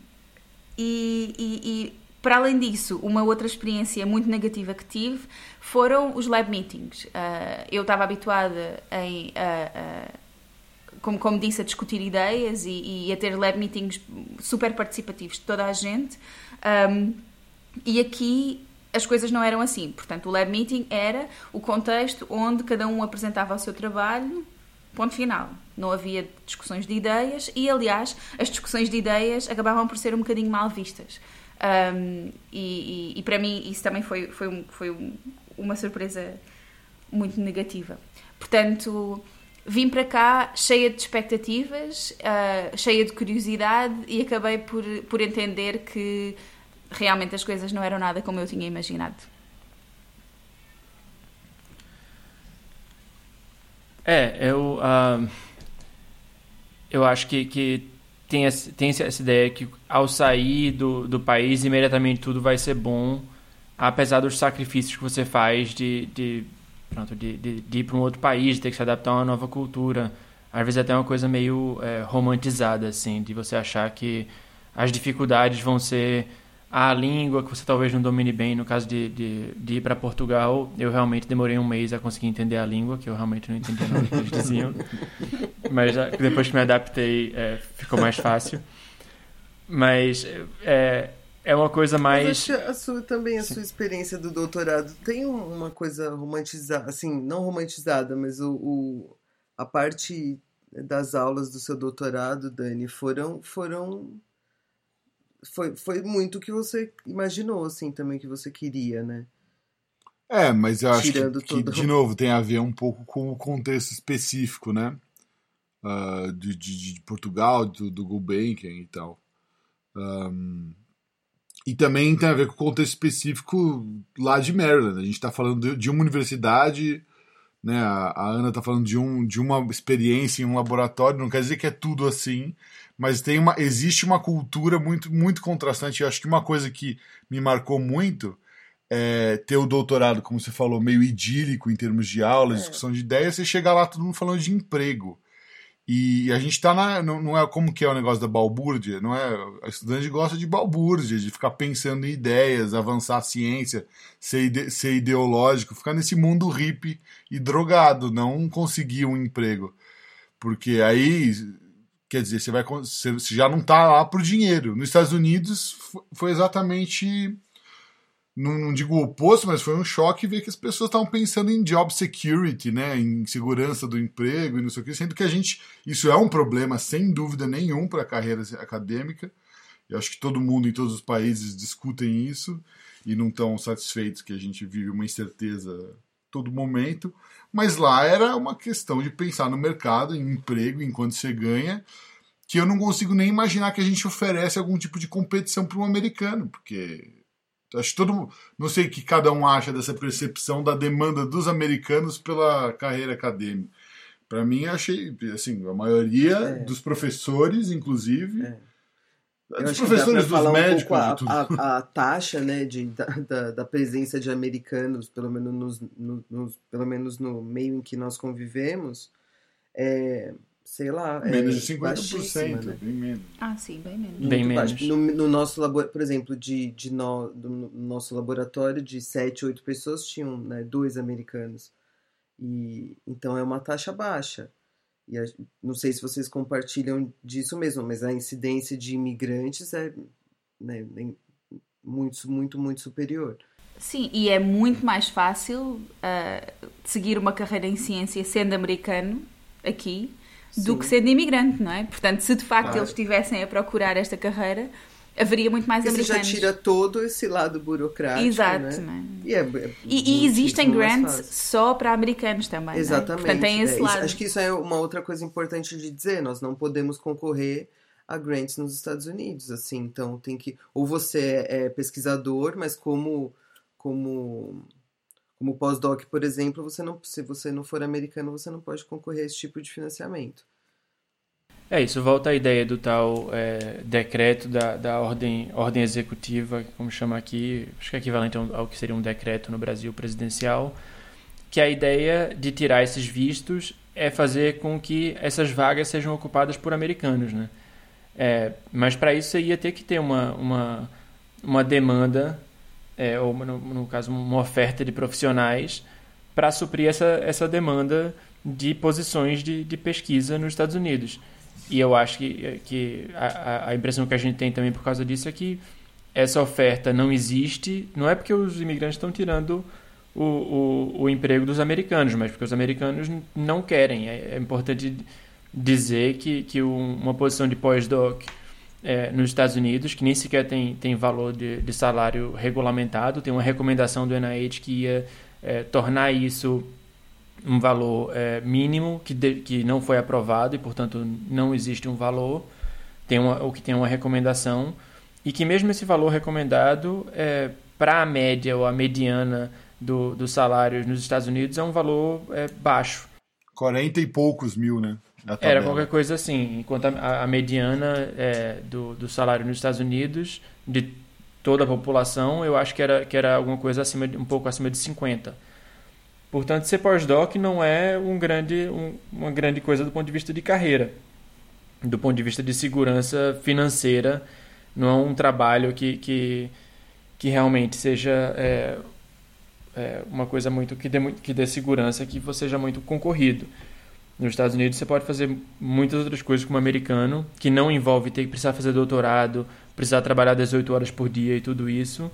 e, e, e, para além disso, uma outra experiência muito negativa que tive foram os lab meetings. Uh, eu estava habituada em. Uh, como, como disse, a discutir ideias e, e, a ter lab meetings super participativos de toda a gente. Um, e aqui as coisas não eram assim. Portanto, o lab meeting era o contexto onde cada um apresentava o seu trabalho, ponto final. Não havia discussões de ideias e, aliás, as discussões de ideias acabavam por ser um bocadinho mal vistas. Um, e, e, e, para mim isso também foi, foi, um, foi um, uma surpresa muito negativa. Portanto, vim para cá cheia de expectativas, uh, cheia de curiosidade e acabei por, por entender que realmente as coisas não eram nada como eu tinha imaginado. É, eu, uh, eu acho que, que tem, essa, tem essa ideia que ao sair do, do país, imediatamente tudo vai ser bom, apesar dos sacrifícios que você faz de, de, pronto, de, de, de ir para um outro país, de ter que se adaptar a uma nova cultura. Às vezes até uma coisa meio é, romantizada, assim, de você achar que as dificuldades vão ser a língua que você talvez não domine bem. No caso de, de, de ir para Portugal, eu realmente demorei um mês a conseguir entender a língua, que eu realmente não entendia nada que eles diziam. Mas depois que me adaptei, é, ficou mais fácil. Mas é, é uma coisa mais. A sua, também a Sim. sua experiência do doutorado tem uma coisa romantizada, assim, não romantizada, mas o, o, a parte das aulas do seu doutorado, Dani, foram, foram foi, foi muito o que você imaginou, assim, também, que você queria, né? É, mas eu acho que, que, de novo, tem a ver um pouco com o contexto específico, né? Uh, de, de, de, Portugal, do, do Gulbenkian e tal. Um, e também tem a ver com o contexto específico lá de Maryland. A gente está falando de, uma universidade, né? A, a Ana está falando de, um, de uma experiência em um laboratório, não quer dizer que é tudo assim, mas tem uma, existe uma cultura muito, muito contrastante. Eu acho que uma coisa que me marcou muito é ter o doutorado, como você falou, meio idílico em termos de aula, é. discussão de ideias, você chega lá todo mundo falando de emprego. E a gente tá na. Não, não é como que é o negócio da balbúrdia, não é? A estudante gosta de balbúrdia, de ficar pensando em ideias, avançar a ciência, ser, ide, ser ideológico, ficar nesse mundo hippie e drogado, não conseguir um emprego. Porque aí Quer dizer, você, vai, você já não está lá por dinheiro. Nos Estados Unidos foi exatamente, não, não, digo o oposto, mas foi um choque ver que as pessoas estavam pensando em job security, né, em segurança do emprego e não sei o que, sendo que a gente, isso é um problema sem dúvida nenhum para a carreira acadêmica. Eu acho que todo mundo em todos os países discutem isso e não estão satisfeitos que a gente vive uma incerteza todo momento. Mas lá era uma questão de pensar no mercado, em emprego, em quanto você ganha, que eu não consigo nem imaginar que a gente oferece algum tipo de competição para um americano, porque acho que todo não sei o que cada um acha dessa percepção da demanda dos americanos pela carreira acadêmica. Para mim, achei assim, a maioria é. dos professores, inclusive, é acho professores falar médicos, um a, a, a, taxa né, de, da, da, presença de americanos, pelo menos, nos, no, nos, pelo menos no meio em que nós convivemos, é, sei lá. É menos de 50%, né? bem menos. Ah, sim, bem menos. Muito bem menos. No, no, nosso laboratório, por exemplo, de, de no, do nosso laboratório, de 7, 8 pessoas, tinham né, dois americanos. E, então é uma taxa baixa. E a, não sei se vocês compartilham disso mesmo, mas a incidência de imigrantes é né, muito, muito, muito superior. Sim, e é muito mais fácil uh, seguir uma carreira em ciência sendo americano aqui Sim. do que sendo imigrante, não é? Portanto, se de facto claro. eles estivessem a procurar esta carreira, haveria muito mais você americanos. já tira todo esse lado burocrático, Exato, né? né? E, é, é E, e existem grants só para americanos também. né? Exatamente. Portanto, tem é. esse Isso- lado. acho que isso é uma outra coisa importante de dizer. Nós não podemos concorrer a grants nos Estados Unidos, assim. Então tem que ou você é pesquisador, mas como como como pós-doc, por exemplo, você não se você não for americano, você não pode concorrer a esse tipo de financiamento. É isso, volta à ideia do tal é, decreto da, da ordem, ordem executiva, como chama aqui, acho que é equivalente ao, que seria um decreto no Brasil presidencial, que a ideia de tirar esses vistos é fazer com que essas vagas sejam ocupadas por americanos, né? É, mas para isso você ia ter que ter uma, uma, uma demanda, é, ou no, no caso uma oferta de profissionais para suprir essa, essa demanda de posições de, de pesquisa nos Estados Unidos. E eu acho que, que a, a impressão que a gente tem também por causa disso é que essa oferta não existe, não é porque os imigrantes estão tirando o, o, o emprego dos americanos, mas porque os americanos não querem. É, é importante dizer que, que um, uma posição de pós-doc é, nos Estados Unidos, que nem sequer tem, tem valor de, de salário regulamentado, tem uma recomendação do NIH que ia é, tornar isso um valor é, mínimo que, de, que não foi aprovado e, portanto, não existe um valor, tem uma, ou que tem uma recomendação, e que mesmo esse valor recomendado, é, para a média ou a mediana do, dos salários nos Estados Unidos, é um valor é, baixo. 40 e poucos mil, né? Era qualquer coisa assim, enquanto a, a mediana é, do, do salário nos Estados Unidos, de toda a população, eu acho que era, que era alguma coisa acima de, um pouco acima de 50. Portanto, ser pós-doc não é um grande, um, uma grande coisa do ponto de vista de carreira. Do ponto de vista de segurança financeira, não é um trabalho que, que, que realmente seja é, é, uma coisa muito que, dê, que dê segurança, que seja muito concorrido. Nos Estados Unidos você pode fazer muitas outras coisas como americano, que não envolve ter que precisar fazer doutorado, precisar trabalhar 18 horas por dia e tudo isso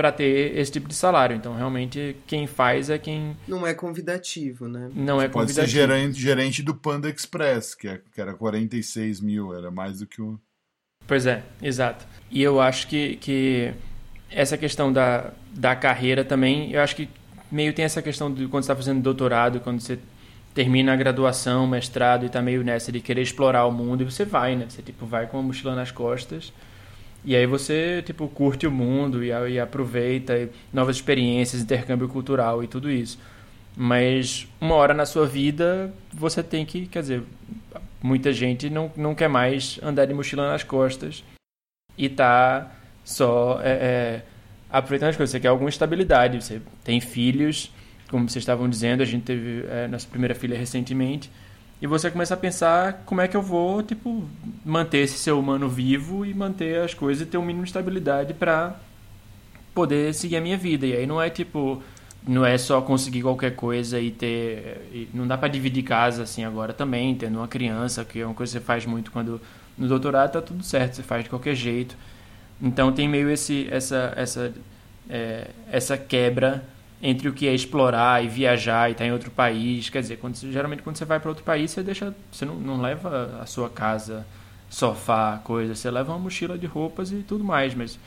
para ter esse tipo de salário. Então, realmente, quem faz é quem. Não é convidativo, né? Não é Pode convidativo. ser gerente, gerente do Panda Express, que, é, que era 46 mil, era mais do que o. Pois é, exato. E eu acho que, que essa questão da, da carreira também, eu acho que meio tem essa questão de quando você está fazendo doutorado, quando você termina a graduação, mestrado e tá meio nessa de querer explorar o mundo, e você vai, né? Você tipo vai com uma mochila nas costas. E aí você, tipo, curte o mundo e, e aproveita e novas experiências, intercâmbio cultural e tudo isso. Mas uma hora na sua vida você tem que, quer dizer, muita gente não, não quer mais andar de mochila nas costas e tá só é, é, aproveitando as coisas. Você quer alguma estabilidade, você tem filhos, como vocês estavam dizendo, a gente teve é, nossa primeira filha recentemente. E você começa a pensar como é que eu vou, tipo, manter esse ser humano vivo e manter as coisas e ter um mínimo de estabilidade para poder seguir a minha vida. E aí não é tipo, não é só conseguir qualquer coisa e ter, e não dá para dividir casa assim agora também, tendo uma criança, que é uma coisa que você faz muito quando no doutorado tá tudo certo, você faz de qualquer jeito. Então tem meio esse essa essa é, essa quebra entre o que é explorar e viajar e estar em outro país. Quer dizer, quando, geralmente quando você vai para outro país, você deixa, você não, não leva a sua casa, sofá, coisa, você leva uma mochila de roupas e tudo mais, mas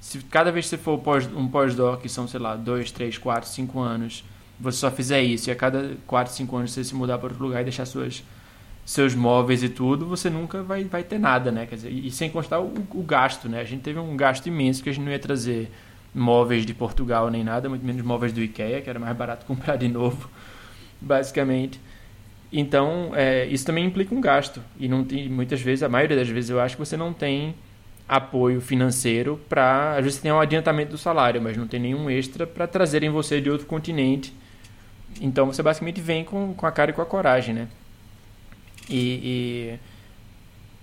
se cada vez que você for pós, um pós-doc, que são, sei lá, dois, três, quatro, cinco anos, você só fizer isso e a cada quatro, cinco anos você se mudar para outro lugar e deixar suas seus móveis e tudo, você nunca vai, vai ter nada, né? Quer dizer, e sem constar o, o gasto, né? A gente teve um gasto imenso que a gente não ia trazer móveis de Portugal nem nada, muito menos móveis do IKEA, que era mais barato comprar de novo, basicamente. Então, é, isso também implica um gasto. E não tem, muitas vezes, a maioria das vezes, eu acho que você não tem apoio financeiro para. Às vezes você tem um adiantamento do salário, mas não tem nenhum extra para trazerem você de outro continente. Então você basicamente vem com, com a cara e com a coragem, né? E,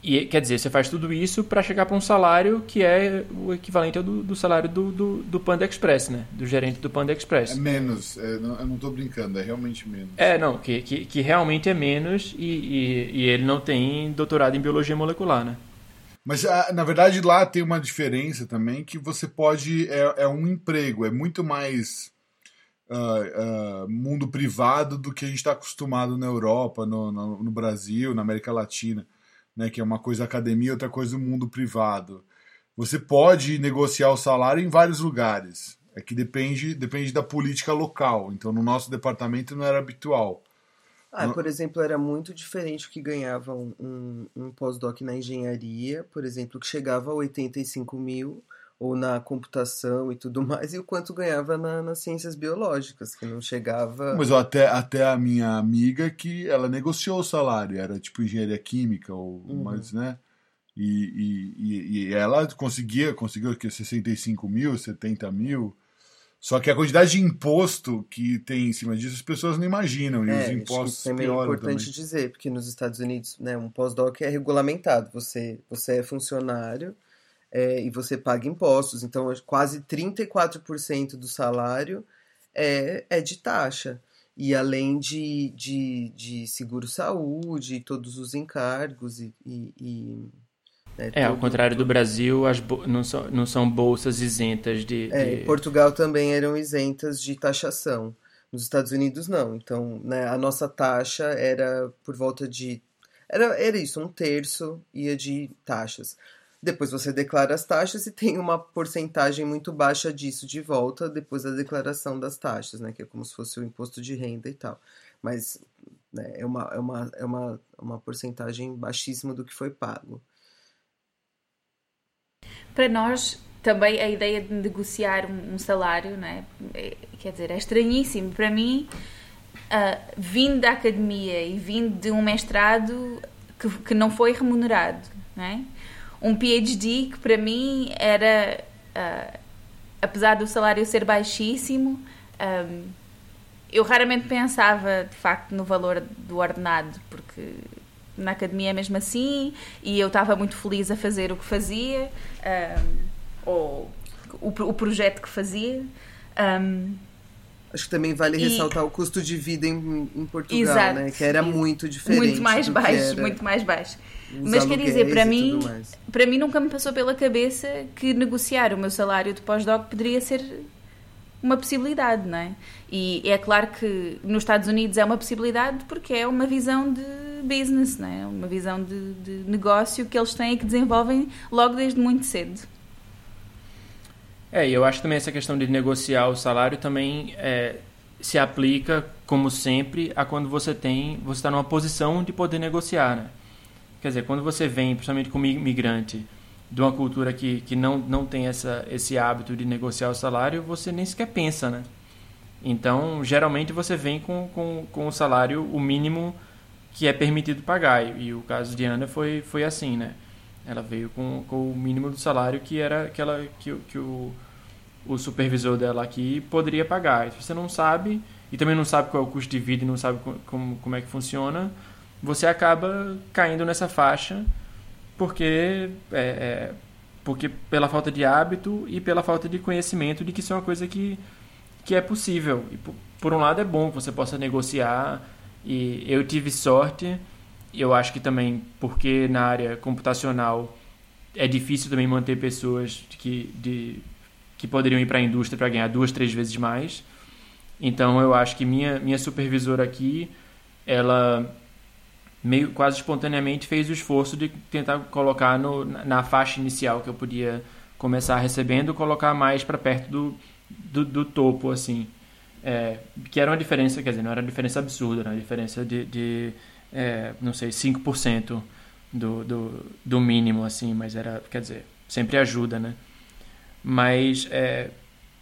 e, quer dizer, você faz tudo isso para chegar para um salário que é o equivalente ao do, do salário do, do, do, Panda Express, né? Do gerente do Panda Express. É menos, é, não, eu não estou brincando, é realmente menos. É, não, que, que, que realmente é menos e, e, e, ele não tem doutorado em biologia molecular, né? Mas, na verdade, lá tem uma diferença também que você pode. É, é um emprego, é muito mais. Uh, uh, mundo privado do que a gente está acostumado na Europa, no, no, no, Brasil, na América Latina, né? Que é uma coisa academia, outra coisa o mundo privado. você pode negociar o salário em vários lugares. É que depende, depende da política local. Então, no nosso departamento não era habitual. Ah, por exemplo, era muito diferente o que ganhava um, um, um pós-doc na engenharia, por exemplo, que chegava a 85 mil, ou na computação e tudo mais, e o quanto ganhava na, nas ciências biológicas, que não chegava. Mas até, até a minha amiga que ela negociou o salário, era tipo engenharia química, ou uhum. mais, né? E, e, e ela conseguia, conseguiu que 65 mil, 70 mil. Só que a quantidade de imposto que tem em cima disso as pessoas não imaginam. E é, os impostos acho que é importante também. dizer, porque nos Estados Unidos, né, um pós-doc é regulamentado. Você, você é funcionário é, e você paga impostos. Então, quase 34% do salário é, é de taxa. E além de, de, de seguro-saúde, todos os encargos e, e, e é, é, ao contrário do Brasil, as não, são, não são bolsas isentas de, é, de... Portugal também eram isentas de taxação. Nos Estados Unidos, não. Então, né, a nossa taxa era por volta de. Era, era isso, um terço ia de taxas. Depois você declara as taxas e tem uma porcentagem muito baixa disso de volta depois da declaração das taxas, né? Que é como se fosse o imposto de renda e tal. Mas né, é, uma, é, uma, é uma, uma porcentagem baixíssima do que foi pago. Para nós, também a ideia de negociar um, salário, não é? quer dizer, é estranhíssimo. Para mim, uh, vindo da academia e vindo de um mestrado que, que não foi remunerado, não é? Um PhD que para mim era, uh, apesar do salário ser baixíssimo, um, ah, eu raramente pensava de facto no valor do ordenado, porque na academia é mesmo assim, e eu estava muito feliz a fazer o que fazia, um, ou o, o, projeto que fazia. Um, Acho que também vale e... ressaltar o custo de vida em, em Portugal, Exato, né? Que era muito diferente. Muito mais baixo, muito mais baixo. Mas quer dizer, para mim, para mim nunca me passou pela cabeça que negociar o meu salário de pós-doc poderia ser uma possibilidade, não é? E é claro que nos Estados Unidos é uma possibilidade porque é uma visão de business, não é? Uma visão de, de negócio que eles têm e que desenvolvem logo desde muito cedo. É, e eu acho também essa questão de negociar o salário também é, se aplica, como sempre, a quando você tem, você está numa posição de poder negociar, né? Quer dizer, quando você vem, principalmente como imigrante, de uma cultura que, que não, não tem essa, esse hábito de negociar o salário, você nem sequer pensa, né? Então, geralmente você vem com, com, com o salário, o mínimo que é permitido pagar. E, o caso de Ana foi, foi assim, né? Ela veio com, com o mínimo do salário que era que, ela, que, que o, o supervisor dela aqui poderia pagar. Se você não sabe, e também não sabe qual é o custo de vida e não sabe como, como é que funciona, você acaba caindo nessa faixa porque é, é, porque pela falta de hábito e pela falta de conhecimento de que isso é uma coisa que, que é possível. E por, por um lado é bom que você possa negociar e eu tive sorte, eu acho que também porque na área computacional é difícil também manter pessoas que, de, que poderiam ir para a indústria para ganhar duas, três vezes mais. Então eu acho que minha, minha supervisora aqui, ela meio quase espontaneamente fez o esforço de tentar colocar no, na faixa inicial que eu podia começar recebendo, colocar mais para perto do, do, do, topo, assim. É, que era uma diferença, quer dizer, não era uma diferença absurda, era uma diferença de, de é, não sei, 5% do, do, do mínimo, assim, mas era, quer dizer, sempre ajuda, né? Mas é,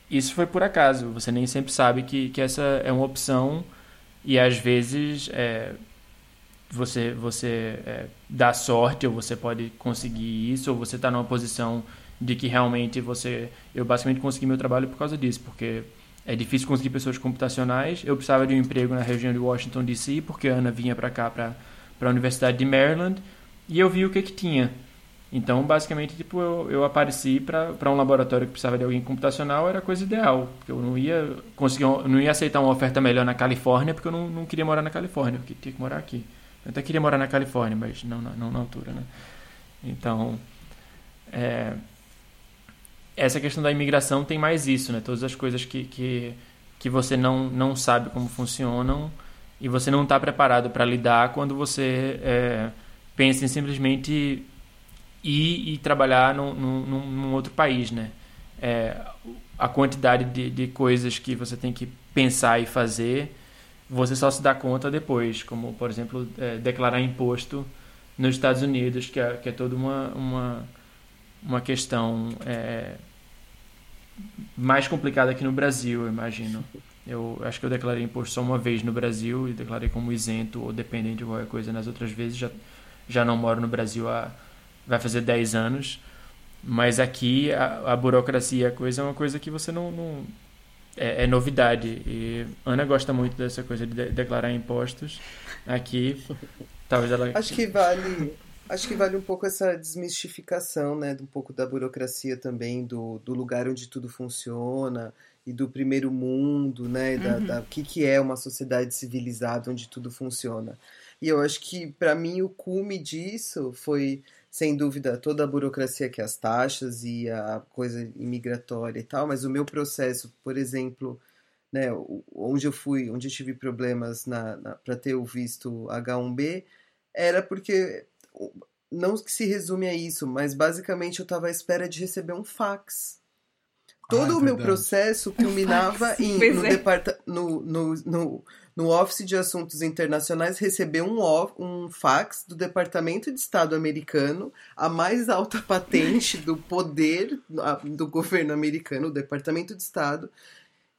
isso foi por acaso, você nem sempre sabe que, que essa é uma opção e às vezes é, você você é, dá sorte ou você pode conseguir isso ou você está numa posição de que realmente você eu basicamente consegui meu trabalho por causa disso porque é difícil conseguir pessoas computacionais eu precisava de um emprego na região de Washington D.C. porque a Ana vinha para cá para a Universidade de Maryland e eu vi o que que tinha então basicamente tipo eu, eu apareci para um laboratório que precisava de alguém computacional era a coisa ideal porque eu não ia conseguir não ia aceitar uma oferta melhor na Califórnia porque eu não, não queria morar na Califórnia eu tinha que morar aqui eu até queria morar na Califórnia, mas não, não, não na altura, né? Então, é, essa questão da imigração tem mais isso, né? Todas as coisas que, que, que você não, não sabe como funcionam e você não está preparado para lidar quando você é, pensa em simplesmente e, e trabalhar num, num, num, outro país, né? É, a quantidade de, de coisas que você tem que pensar e fazer, você só se dá conta depois, como, por exemplo, é, declarar imposto nos Estados Unidos, que é, que é toda uma, uma, uma questão é, mais complicada que no Brasil, eu imagino. Eu acho que eu declarei imposto só uma vez no Brasil e declarei como isento ou dependente de qualquer coisa nas outras vezes. Já, já não moro no Brasil há. vai fazer 10 anos. Mas aqui a, a burocracia, a coisa é uma coisa que você não. não é, é, novidade. E Ana gosta muito dessa coisa de, de declarar impostos. Aqui, talvez ela. Acho que vale. Acho que vale um pouco essa desmistificação, né? Um pouco da burocracia também, do, do lugar onde tudo funciona e do primeiro mundo, né? Da, uhum. da, o que, que é uma sociedade civilizada onde tudo funciona. E eu acho que, para mim, o cume disso foi, sem dúvida, toda a burocracia que é as taxas e a coisa imigratória e tal, mas o meu processo, por exemplo, né, onde eu fui, onde eu tive problemas na, na para ter o visto H1B, era porque não que se resume a isso, mas basicamente eu estava à espera de receber um fax. Todo ah, é o meu processo culminava em, no, é. no, no, no, no Office de Assuntos Internacionais, receber um, um fax do Departamento de Estado americano, a mais alta patente do poder do governo americano, o Departamento de Estado,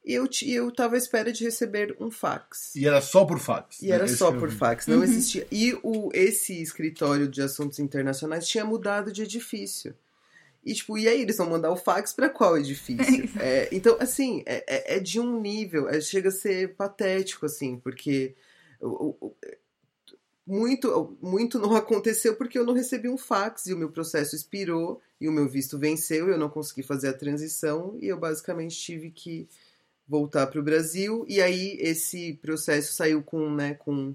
e eu, eu tava à espera de receber um fax. E era só por fax. E era só por fax, não uhum. existia. E o, esse escritório de assuntos internacionais tinha mudado de edifício. E, tipo, e aí eles vão mandar o fax para qual edifício? é, então, assim, é, é, é, de um nível, é, chega a ser patético, assim, porque o, o, muito, muito não aconteceu porque eu não recebi um fax e o meu processo expirou e o meu visto venceu, eu não consegui fazer a transição e eu basicamente tive que voltar para o Brasil. E aí esse processo saiu com, né, com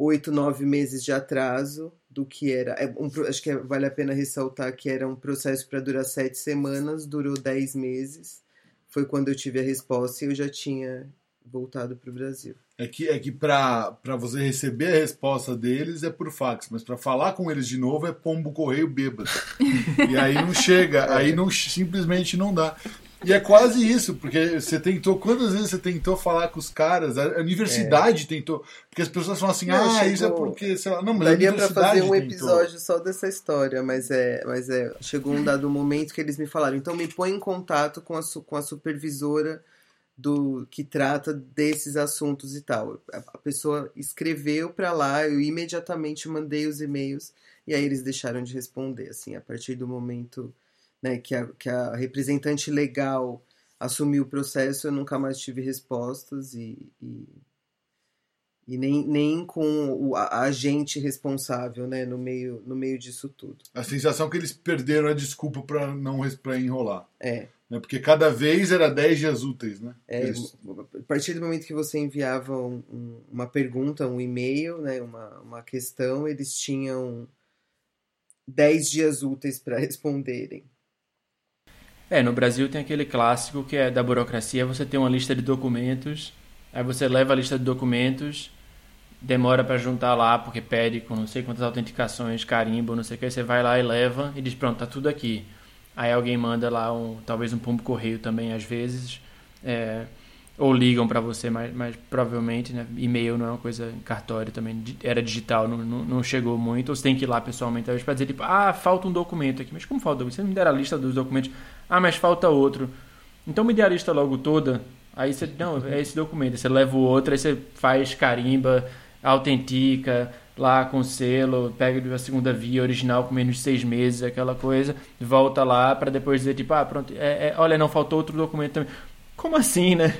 oito, nove meses de atraso do que era. É um, acho que vale a pena ressaltar que era um processo para durar sete semanas, durou dez meses. Foi quando eu tive a resposta e eu já tinha voltado para o Brasil. É que, é que para você receber a resposta deles é por fax, mas para falar com eles de novo é pombo correio bêbado. e aí não chega, aí não, simplesmente não dá. E é quase isso, porque você tentou. Quantas vezes você tentou falar com os caras? A universidade é. tentou. Porque as pessoas falam assim, não, ah, chegou, isso é porque, sei lá, não, mas Daria pra fazer um episódio só dessa história, mas é, mas é. Chegou um dado momento que eles me falaram, então me põe em contato com a, com a supervisora do que trata desses assuntos e tal. A pessoa escreveu para lá, eu imediatamente mandei os e-mails e aí eles deixaram de responder, assim, a partir do momento né, que, a, que a representante legal assumiu o processo, eu nunca mais tive respostas e, e, e nem, nem com o a, agente responsável né, no, meio, no meio disso tudo. A sensação é que eles perderam a desculpa para não pra enrolar. É. Né, porque cada vez era 10 dias úteis, né? É, eles... A partir do momento que você enviava um, um, uma pergunta, um e-mail, né, uma, uma questão, eles tinham 10 dias úteis para responderem. É, no Brasil tem aquele clássico que é da burocracia, você tem uma lista de documentos, aí você leva a lista de documentos, demora para juntar lá porque pede com não sei quantas autenticações, carimbo, não sei o que, você vai lá e leva e diz, pronto, tá tudo aqui. Aí alguém manda lá um, talvez um pombo correio também às vezes, é, ou ligam para você, mas, mas provavelmente, né, e-mail não é uma coisa, cartório também era digital, não, não, não chegou muito, ou você tem que ir lá pessoalmente, talvez para dizer tipo, ah, falta um documento aqui, mas como falta? Você me deram a lista dos documentos ah, mas falta outro. Então me dê a lista logo toda. Aí você, não, é esse documento. Você leva o outro, aí você faz carimba, autentica lá com selo, pega a segunda via original com menos de seis meses, aquela coisa, volta lá para depois dizer tipo, ah, pronto, é, é, olha, não faltou outro documento também. Como assim, né?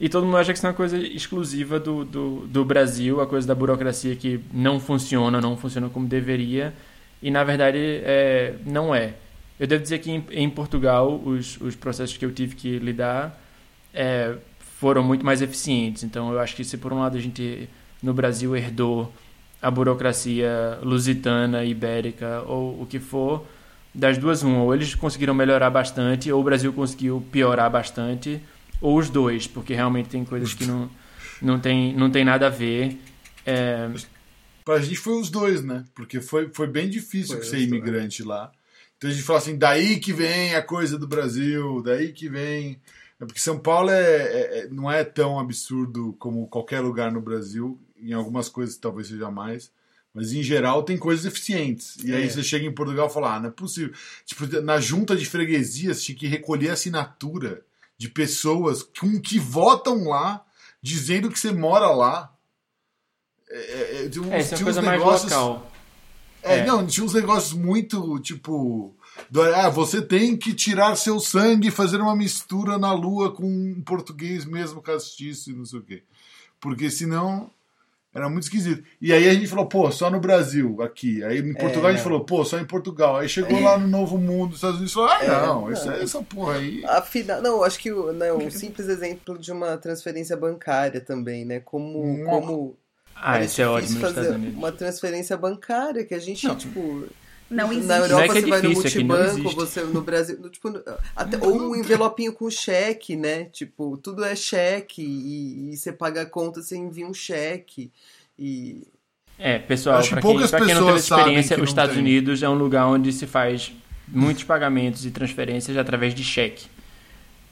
E todo mundo acha que isso é uma coisa exclusiva do, do, do Brasil, a coisa da burocracia que não funciona, não funciona como deveria. E na verdade é, não é. Eu devo dizer que em, em Portugal os, os processos que eu tive que lidar é, foram muito mais eficientes. Então eu acho que se por um lado a gente no Brasil herdou a burocracia lusitana, ibérica ou o que for, das duas uma, ou eles conseguiram melhorar bastante, ou o Brasil conseguiu piorar bastante, ou os dois, porque realmente tem coisas que não, não, tem, não tem nada a ver. É, Pra gente foi os dois, né? Porque foi, foi bem difícil Foi ser imigrante lá. Então a gente fala assim, daí que vem a coisa do Brasil, daí que vem. É porque São Paulo é, é- é- não é tão absurdo como qualquer lugar no Brasil. Em algumas coisas talvez seja mais. Mas em geral tem coisas eficientes. E aí É. você chega em Portugal e fala, ah, não é possível. Tipo, na junta de freguesias tinha que recolher assinatura de pessoas com, que votam lá, dizendo que você mora lá. É, é, é, tinha É, isso é uma coisa mais negócios- local. é, É. não, tinha uns negócios muito, tipo. do- ah, você tem que tirar seu sangue e fazer uma mistura na lua com um português mesmo castiço e não sei o quê. Porque senão. Era muito esquisito. E aí a gente falou, pô, só no Brasil, aqui. Aí em Portugal a gente não. falou, pô, só em Portugal. Aí chegou lá no Novo Mundo, Estados Unidos, falou, ah, É, não, não. Isso é, essa porra aí. Afinal, não, acho que o- né, um simples exemplo de uma transferência bancária também, né? Como, como Ah, isso é ótimo difícil nos fazer Estados Unidos. uma transferência bancária que a gente, tipo, Não existe. na Europa Não é que é você vai no difícil, é multibanco, você no Brasil, no- tipo, até, ou um envelopinho com cheque, né? Tipo, tudo é cheque e, e você paga a conta, você envia um cheque e É, pessoal, pra quem, pra quem não teve experiência, os Estados tem. Unidos é um lugar onde se faz muitos pagamentos e transferências através de cheque.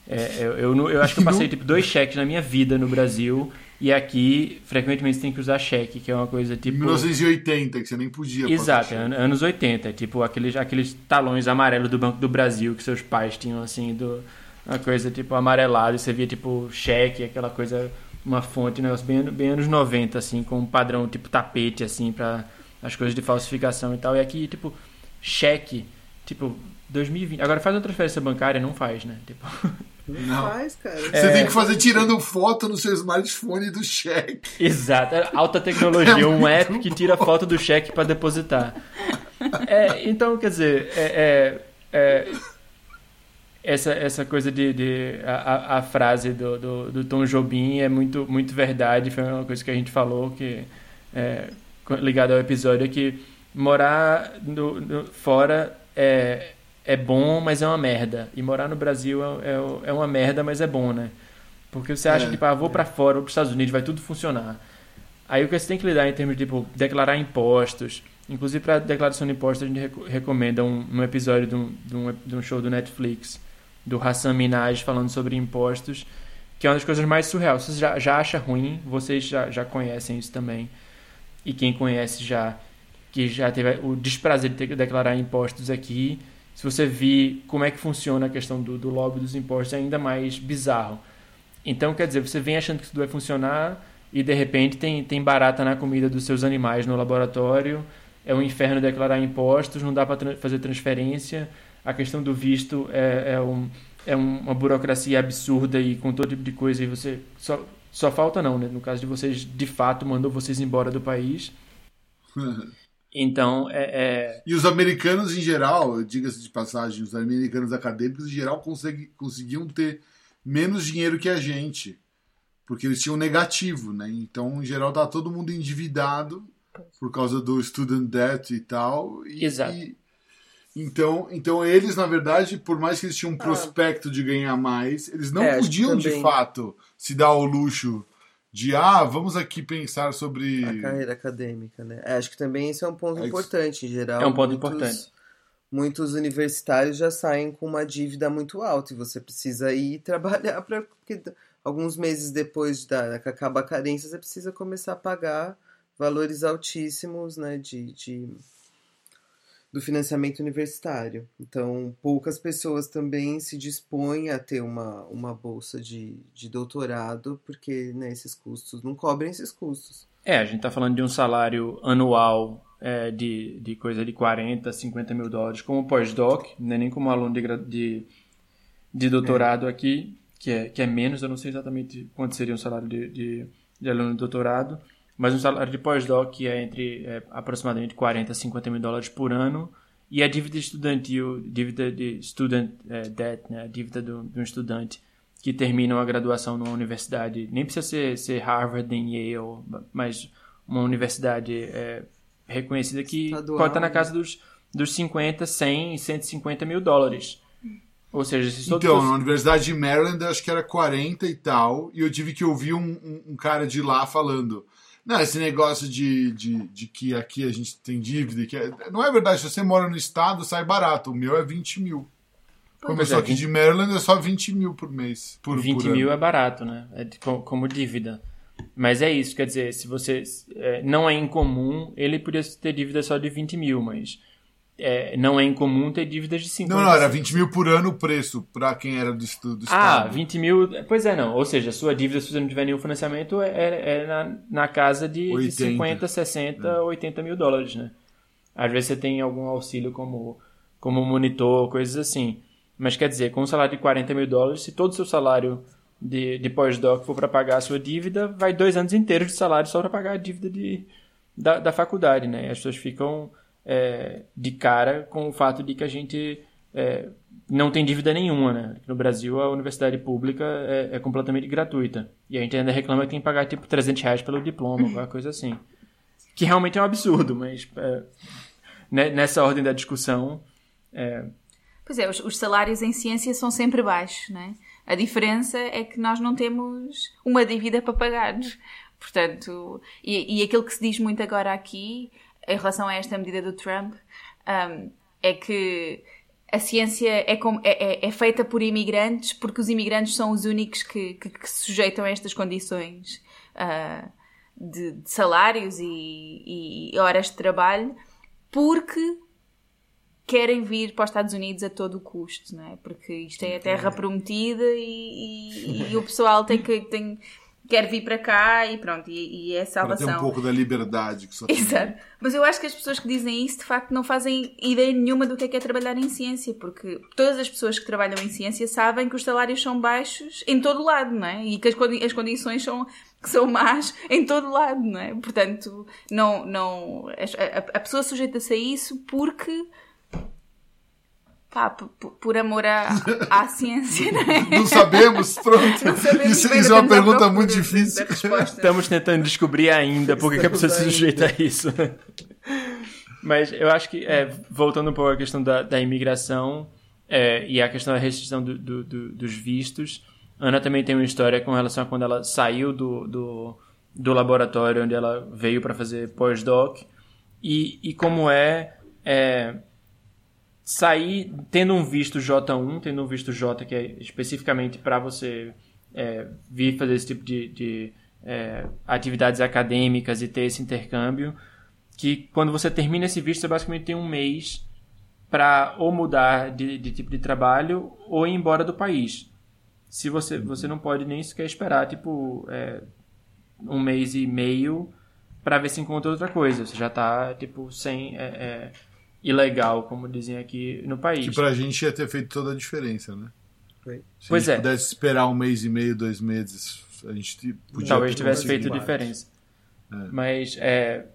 É, eu, eu, eu acho que eu passei tipo, dois cheques na minha vida no Brasil e aqui frequentemente você tem que usar cheque, que é uma coisa tipo. 1980, que você nem podia. Exato, passar an- anos 80, tipo aqueles, aqueles talões amarelos do Banco do Brasil que seus pais tinham assim, do, uma coisa tipo amarelada, e você via tipo cheque, aquela coisa, uma fonte, um negócio bem, bem anos 90, assim, com um padrão tipo tapete, assim, para as coisas de falsificação e tal. E aqui, tipo, cheque, tipo, 2020. Agora faz uma transferência bancária, não faz, né? Tipo, não, Não. faz, cara. Você É. tem que fazer tirando foto no seu smartphone do cheque. Exato, é alta tecnologia, É um app que tira foto do cheque para depositar. É, então, quer dizer, é, é- é- essa, essa coisa de. de- a, a- frase do, do, do Tom Jobim é muito, muito verdade, foi uma coisa que a gente falou que é, ligado ao episódio, é que morar no, no- fora é, é bom, mas é uma merda. E morar no Brasil é, é, é uma merda, mas é bom, né? Porque você acha É, que, ah, vou pra fora, vou pros Estados Unidos, vai tudo funcionar. Aí o que você tem que lidar em termos de, tipo, declarar impostos. Inclusive, para declaração de impostos, a gente reco- recomenda um, um episódio de um, de, um, de um show do Netflix, do Hassan Minaj, falando sobre impostos, que é uma das coisas mais surreais. Você já, já acha ruim, vocês já, já conhecem isso também. E quem conhece já, que já teve o desprazer de ter que declarar impostos aqui, se você vir como é que funciona a questão do, do lobby dos impostos, é ainda mais bizarro. Então, quer dizer, você vem achando que tudo vai funcionar e de repente tem, tem barata na comida dos seus animais no laboratório, é um inferno declarar impostos, não dá para fazer transferência, a questão do visto é, é, um, é um- uma burocracia absurda e com todo tipo de coisa, e você só, só falta não, né? No caso de vocês, de fato, mandou vocês embora do país. Então, é, é, E os americanos em geral, diga-se de passagem, os americanos acadêmicos em geral consegui- conseguiam ter menos dinheiro que a gente, porque eles tinham negativo, né? Então, em geral, tá todo mundo endividado por causa do student debt e tal. E, Exato. e- então, então eles, na verdade, por mais que eles tinham um prospecto de ganhar mais, eles não É, podiam de também- fato se dar ao luxo de ah, vamos aqui pensar sobre A carreira acadêmica, né? É, acho que também isso é um ponto É importante em geral. É um ponto muitos- importante. Muitos universitários já saem com uma dívida muito alta e você precisa ir trabalhar para porque alguns meses depois da que acaba a carência você precisa começar a pagar valores altíssimos, né, de, de do financiamento universitário. Então, poucas pessoas também se dispõem a ter uma, uma bolsa de, de doutorado, porque né, esses custos não cobrem esses custos. É, a gente tá falando de um salário anual é, de, de coisa de 40, 50 mil dólares como pós-doc, não é nem como aluno de, de, de doutorado aqui, que é, que é menos, eu não sei exatamente quanto seria um salário de, de, de aluno de doutorado, mas um salário de pós-doc que é entre é, aproximadamente 40 a 50 mil dólares por ano, e a dívida estudantil, dívida de student é, debt, né, a dívida do, de um estudante que termina uma graduação numa universidade, nem precisa ser, ser Harvard nem Yale, mas uma universidade é, reconhecida que Estadual, pode estar na né? casa dos, dos 50, 100, 150 mil dólares. Ou seja, se todos Então, na Universidade de Maryland, acho que era 40 e tal, e eu tive que ouvir um, um- um cara de lá falando: Não, esse negócio de, de, de que aqui a gente tem dívida, que é- não é verdade. Se você mora no estado, sai barato. O meu é 20 mil. Começou é, aqui 20 de Maryland, é só 20 mil por mês. Por, 20 por mil é barato, né? É como dívida. Mas é isso, quer dizer, se você. é, não é incomum, ele podia ter dívida só de 20 mil, mas. É, não é incomum ter dívidas de 50 Não, não, era 20 mil por ano o preço pra quem era do, do Ah, estado. 20 mil. Pois é, não. Ou seja, a sua dívida, se você não tiver nenhum financiamento, é, é- é na, na casa de, de 80. 50, 60, 80 mil dólares, né? Às vezes você tem algum auxílio como, como monitor, coisas assim. Mas quer dizer, com um salário de 40 mil dólares, se todo o seu salário de, de pós-doc for para pagar a sua dívida, vai dois anos inteiros de salário só para pagar a dívida de, da, da faculdade, né? E as pessoas ficam é, de cara com o fato de que a gente é, não tem dívida nenhuma, né? No Brasil, a universidade pública é, é completamente gratuita. E a gente ainda reclama que tem que pagar, tipo, 300 reais pelo diploma, alguma coisa assim. Que realmente é um absurdo, mas é, ne- nessa ordem da discussão... é, Pois é, os, os salários em ciência são sempre baixos, não é? A diferença é que nós não temos uma dívida para pagar. Portanto, e, e aquilo que se diz muito agora aqui, em relação a esta medida do Trump, hum, é que a ciência é, como- é- é- é feita por imigrantes porque os imigrantes são os únicos que, que- que se sujeitam a estas condições ah, de, de salários e, e horas de trabalho, porque querem vir para os Estados Unidos a todo o custo, não é? Porque isto é a terra prometida e, e- e o pessoal tem que tem, quer vir para cá e pronto, e, e é Pra ter salvação. um pouco da liberdade que só tem. Exato. Mas eu acho que as pessoas que dizem isso de facto não fazem ideia nenhuma do que é que é trabalhar em ciência, porque todas as pessoas que trabalham em ciência sabem que os salários são baixos em todo lado, não é? E que as, condi- as condições são, que são más em todo lado, não é? Portanto, não, não, a, a- a pessoa sujeita-se a isso porque. Pá, por amor à, à ciência, não é? Não sabemos, pronto. Não sabemos, isso, isso é uma pergunta procura muito difícil. Estamos tentando descobrir ainda porque que a pessoa se sujeita a isso. Mas eu acho que, é, voltando um pouco à questão da, da imigração é, e à questão da restrição do- do- do- dos vistos, Ana também tem uma história com relação a quando ela saiu do, do, do laboratório onde ela veio para fazer pós-doc e, e como é, é sair tendo um visto J1, tendo um visto J que é especificamente para você é, vir fazer esse tipo de, de, é, atividades acadêmicas e ter esse intercâmbio, que quando você termina esse visto, você basicamente tem um mês para ou mudar de, de tipo de trabalho ou ir embora do país. Se você, você não pode nem sequer esperar, tipo, é, um mês e meio para ver se encontra outra coisa. Você já tá, tipo, sem... É, é, ilegal, como dizem aqui no país. Que pra gente ia ter feito toda a diferença, né? Foi. Se Pois a é. gente pudesse esperar um mês e meio, dois meses, a gente podia Talvez ter tivesse feito mais. diferença. Mas, é,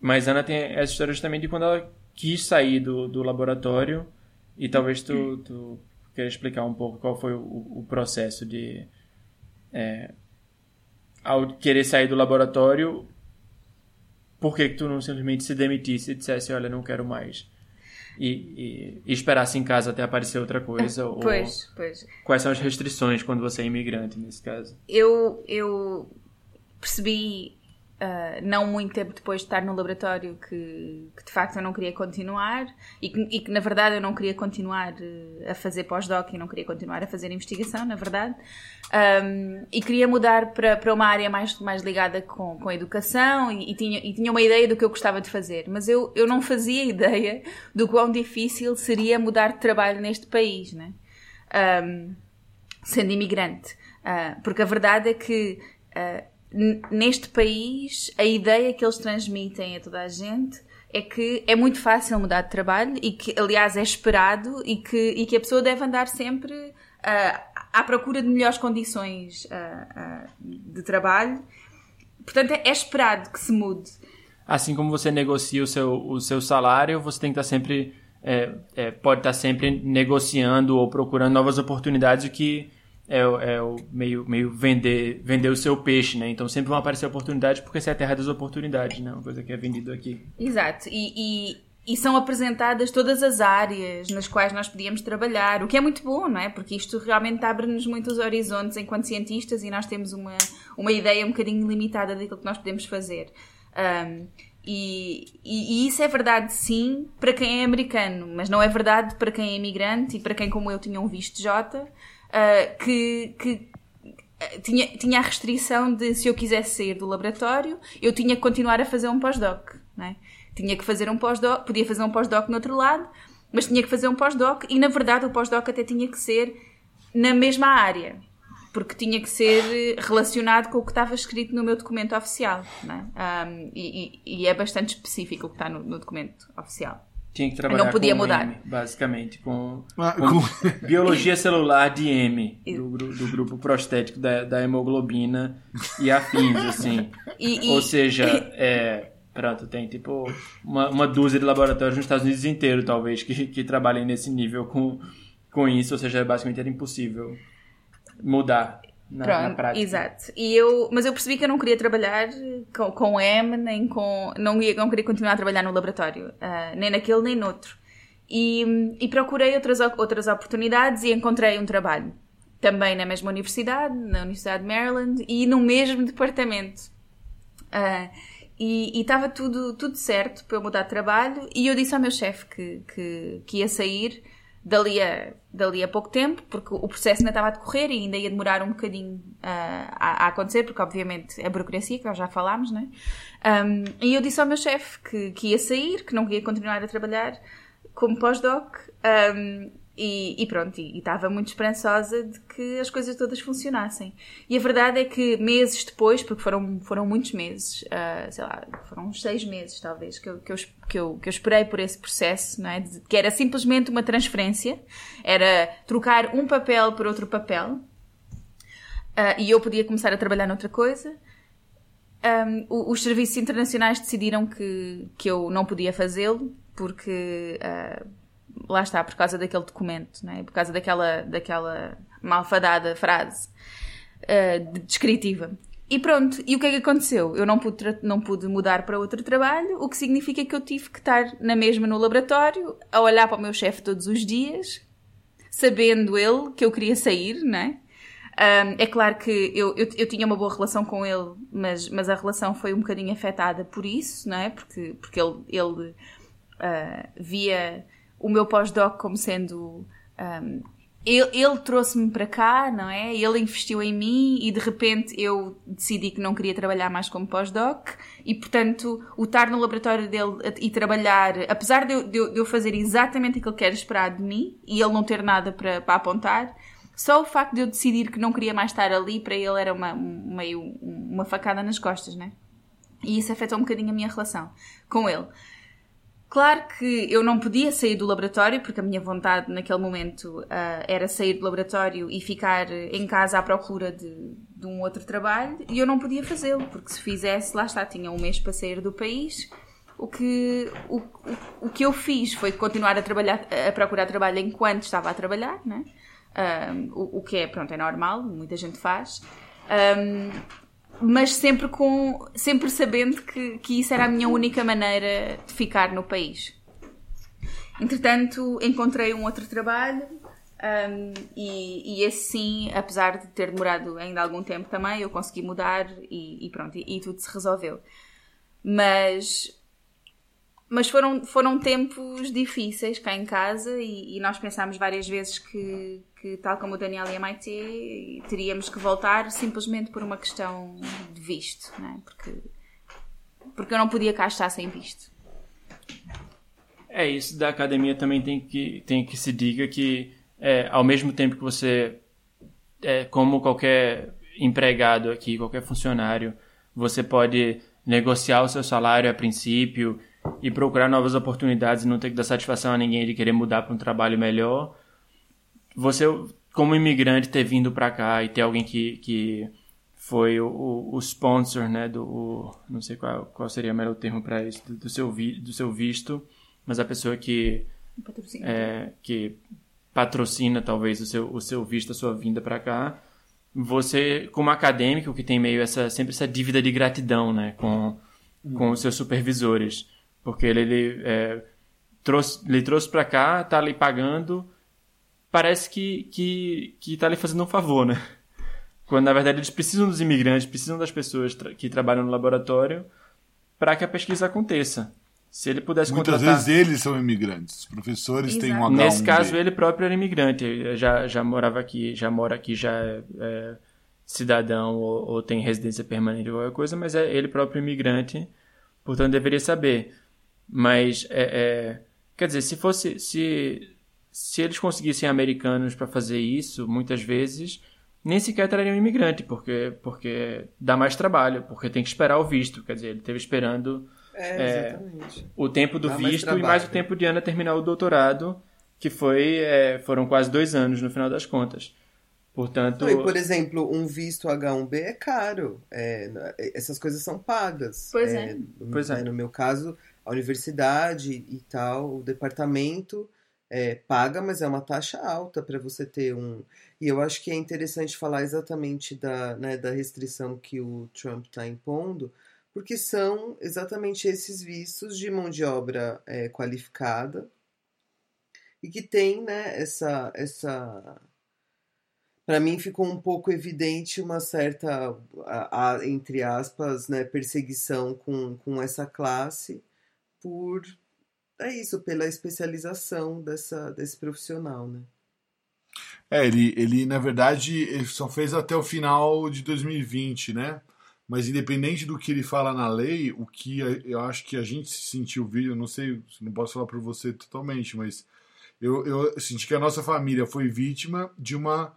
mas Ana tem essa história justamente de quando ela quis sair do, do laboratório e talvez tu, tu queira explicar um pouco qual foi o, o processo de é, ao querer sair do laboratório por que, que tu não simplesmente se demitisse e dissesse olha não quero mais e, e, e esperasse em casa até aparecer outra coisa ou Pois, pois. quais são as restrições quando você é imigrante nesse caso eu, eu percebi, ah, não muito tempo depois de estar no laboratório, que, que de facto eu não queria continuar e que, e que, na verdade eu não queria continuar eh, a fazer pós-doc e não queria continuar a fazer investigação, na verdade. Um, e queria mudar para, para uma área mais, mais ligada com, com a educação e, e tinha, e tinha uma ideia do que eu gostava de fazer, mas eu, eu não fazia ideia do quão difícil seria mudar de trabalho neste país, né? Um, sendo imigrante. Ah, porque a verdade é que ah, n- neste país a ideia que eles transmitem a toda a gente é que é muito fácil mudar de trabalho e que, aliás, é esperado e que, e que a pessoa deve andar sempre ah, à procura de melhores condições ah, ah, de trabalho. Portanto, é, é esperado que se mude. Assim como você negocia o seu, o seu salário, você tem que estar sempre. é, é, pode estar sempre negociando ou procurando novas oportunidades, o que é, é o meio, meio vender, vender o seu peixe, né? Então sempre vão aparecer oportunidades porque essa é a terra das oportunidades, né? Uma coisa que é vendido aqui. Exato, e, e, e são apresentadas todas as áreas nas quais nós podíamos trabalhar, o que é muito bom, não é? Porque isto realmente abre-nos muitos horizontes enquanto cientistas e nós temos uma, uma ideia um bocadinho limitada daquilo que nós podemos fazer. Um, e, e, e, isso é verdade, sim, para quem é americano, mas não é verdade para quem é imigrante e para quem, como eu, tinha um visto J, uh, que, que uh, tinha, tinha a restrição de se eu quisesse sair do laboratório, eu tinha que continuar a fazer um pós-doc. É? Tinha que fazer um pós-doc, podia fazer um pós-doc no outro lado, mas tinha que fazer um pós-doc e, na verdade, o pós-doc até tinha que ser na mesma área porque tinha que ser relacionado com o que estava escrito no meu documento oficial. É? Um, e, e, é bastante específico o que está no, no documento oficial. Tinha que trabalhar não podia com mudar. M, basicamente, com, ah, com, biologia celular de M, do, do grupo prostético da, da, hemoglobina e afins, assim. E, Ou seja, é, pronto, tem tipo uma, uma dúzia de laboratórios nos Estados Unidos inteiro, talvez, que, que trabalhem nesse nível com, com isso, ou seja, basicamente era impossível mudar na, Pronto, na prática. Exato. E eu, mas eu percebi que eu não queria trabalhar com, com M, nem com. Não, ia, não queria continuar a trabalhar no laboratório, uh, nem naquele nem noutro. E, e procurei outras, outras oportunidades e encontrei um trabalho. Também na mesma universidade, na Universidade de Maryland, e no mesmo departamento. Uh, e estava tudo, tudo certo para eu mudar de trabalho, e eu disse ao meu chefe que, que, que ia sair dali a, dali a pouco tempo, porque o processo ainda estava a decorrer e ainda ia demorar um bocadinho uh, a, a, acontecer, porque obviamente é a burocracia, que nós já falámos, né? Um, e eu disse ao meu chefe que, que ia sair, que não ia continuar a trabalhar como pós-doc. Um, e, e, pronto, e estava muito esperançosa de que as coisas todas funcionassem. E a verdade é que meses depois, porque foram, foram muitos meses, uh, sei lá, foram uns seis meses talvez, que eu, que eu, que eu, que eu esperei por esse processo, não é? De, que era simplesmente uma transferência, era trocar um papel por outro papel, uh, e eu podia começar a trabalhar noutra coisa. Um, os serviços internacionais decidiram que, que eu não podia fazê-lo, porque. Uh, lá está, por causa daquele documento, né? por causa daquela, daquela malfadada frase uh, descritiva. E pronto, e o que é que aconteceu? Eu não pude, não pude mudar para outro trabalho, o que significa que eu tive que estar na mesma no laboratório, a olhar para o meu chefe todos os dias, sabendo ele que eu queria sair, não é? Um, é claro que eu, eu, eu, tinha uma boa relação com ele, mas, mas a relação foi um bocadinho afetada por isso, não é? Porque, porque ele, ele uh, via o meu pós-doc como sendo. Um, ele, ele trouxe-me para cá, não é? Ele investiu em mim e de repente eu decidi que não queria trabalhar mais como pós-doc e, portanto, o estar no laboratório dele e trabalhar, apesar de eu, de eu, fazer exatamente aquilo que era esperado de mim e ele não ter nada para, para apontar, só o facto de eu decidir que não queria mais estar ali, para ele era uma, meio uma facada nas costas, né? E isso afetou um bocadinho a minha relação com ele. Claro que eu não podia sair do laboratório, porque a minha vontade naquele momento uh, era sair do laboratório e ficar em casa à procura de, de um outro trabalho, e eu não podia fazê-lo, porque se fizesse, lá está, tinha um mês para sair do país. O que, o, o, o que eu fiz foi continuar a trabalhar, a procurar trabalho enquanto estava a trabalhar, né? Um, o, o, que é, pronto, é normal, muita gente faz. Um, mas sempre com sempre sabendo que, que isso era a minha única maneira de ficar no país. Entretanto, encontrei um outro trabalho um, e, e esse sim, apesar de ter demorado ainda algum tempo também, eu consegui mudar e, e pronto, e, e, tudo se resolveu. Mas, mas foram, foram tempos difíceis cá em casa e, e nós pensámos várias vezes que, que, tal como o Daniel e a Maite, teríamos que voltar simplesmente por uma questão de visto, não é? porque, porque eu não podia cá estar sem visto. É isso, da academia também tem que, tem que se diga que é, ao mesmo tempo que você, é, como qualquer empregado aqui, qualquer funcionário, você pode negociar o seu salário a princípio e procurar novas oportunidades e não ter que dar satisfação a ninguém de querer mudar para um trabalho melhor. Você, como imigrante, ter vindo para cá e ter alguém que, que foi o, o sponsor, né, do, o, não sei qual, qual seria o melhor termo para isso, do, do, seu vi, do seu visto, mas a pessoa que é, que patrocina talvez o seu, o seu visto, a sua vinda para cá, você como acadêmico que tem meio essa sempre essa dívida de gratidão, né, com com os seus supervisores, porque ele, ele é, trouxe, lhe trouxe para cá, tá ali pagando, parece que, que, que tá lhe fazendo um favor, né? Quando na verdade eles precisam dos imigrantes, precisam das pessoas tra que trabalham no laboratório para que a pesquisa aconteça. Se ele pudesse Muitas contratar... vezes eles são imigrantes. Os professores Exato. têm um H1B. Nesse caso, ele próprio era imigrante, já, já morava aqui, já mora aqui, já é, é cidadão ou, ou, tem residência permanente ou qualquer coisa, mas é ele próprio imigrante, portanto deveria saber. Mas, é, é, quer dizer, se fosse, se, se eles conseguissem americanos para fazer isso, muitas vezes nem sequer trariam um imigrante, porque, porque dá mais trabalho, porque tem que esperar o visto. Quer dizer, ele esteve esperando é, exatamente. o tempo do Dá mais visto e trabalho. mais o tempo de Ana terminar o doutorado, que foi é, foram quase dois anos no final das contas. Portanto, Não, e, por exemplo, um visto H1B é caro. É, essas coisas são pagas. Pois é. No, Pois é. no meu caso, a universidade e tal, o departamento é, paga, mas é uma taxa alta para você ter um. E eu acho que é interessante falar exatamente da, né, da restrição que o Trump está impondo, porque são exatamente esses vistos de mão de obra é, qualificada e que tem né, essa, essa para mim ficou um pouco evidente uma certa, a, a, entre aspas, né, perseguição com, com essa classe por é isso, pela especialização dessa, desse profissional, né? É, ele, ele, na verdade, ele só fez até o final de 2020, né? Mas independente do que ele fala na lei, o que eu acho que a gente se sentiu, eu não sei, não posso falar para você totalmente, mas eu, eu senti que a nossa família foi vítima de uma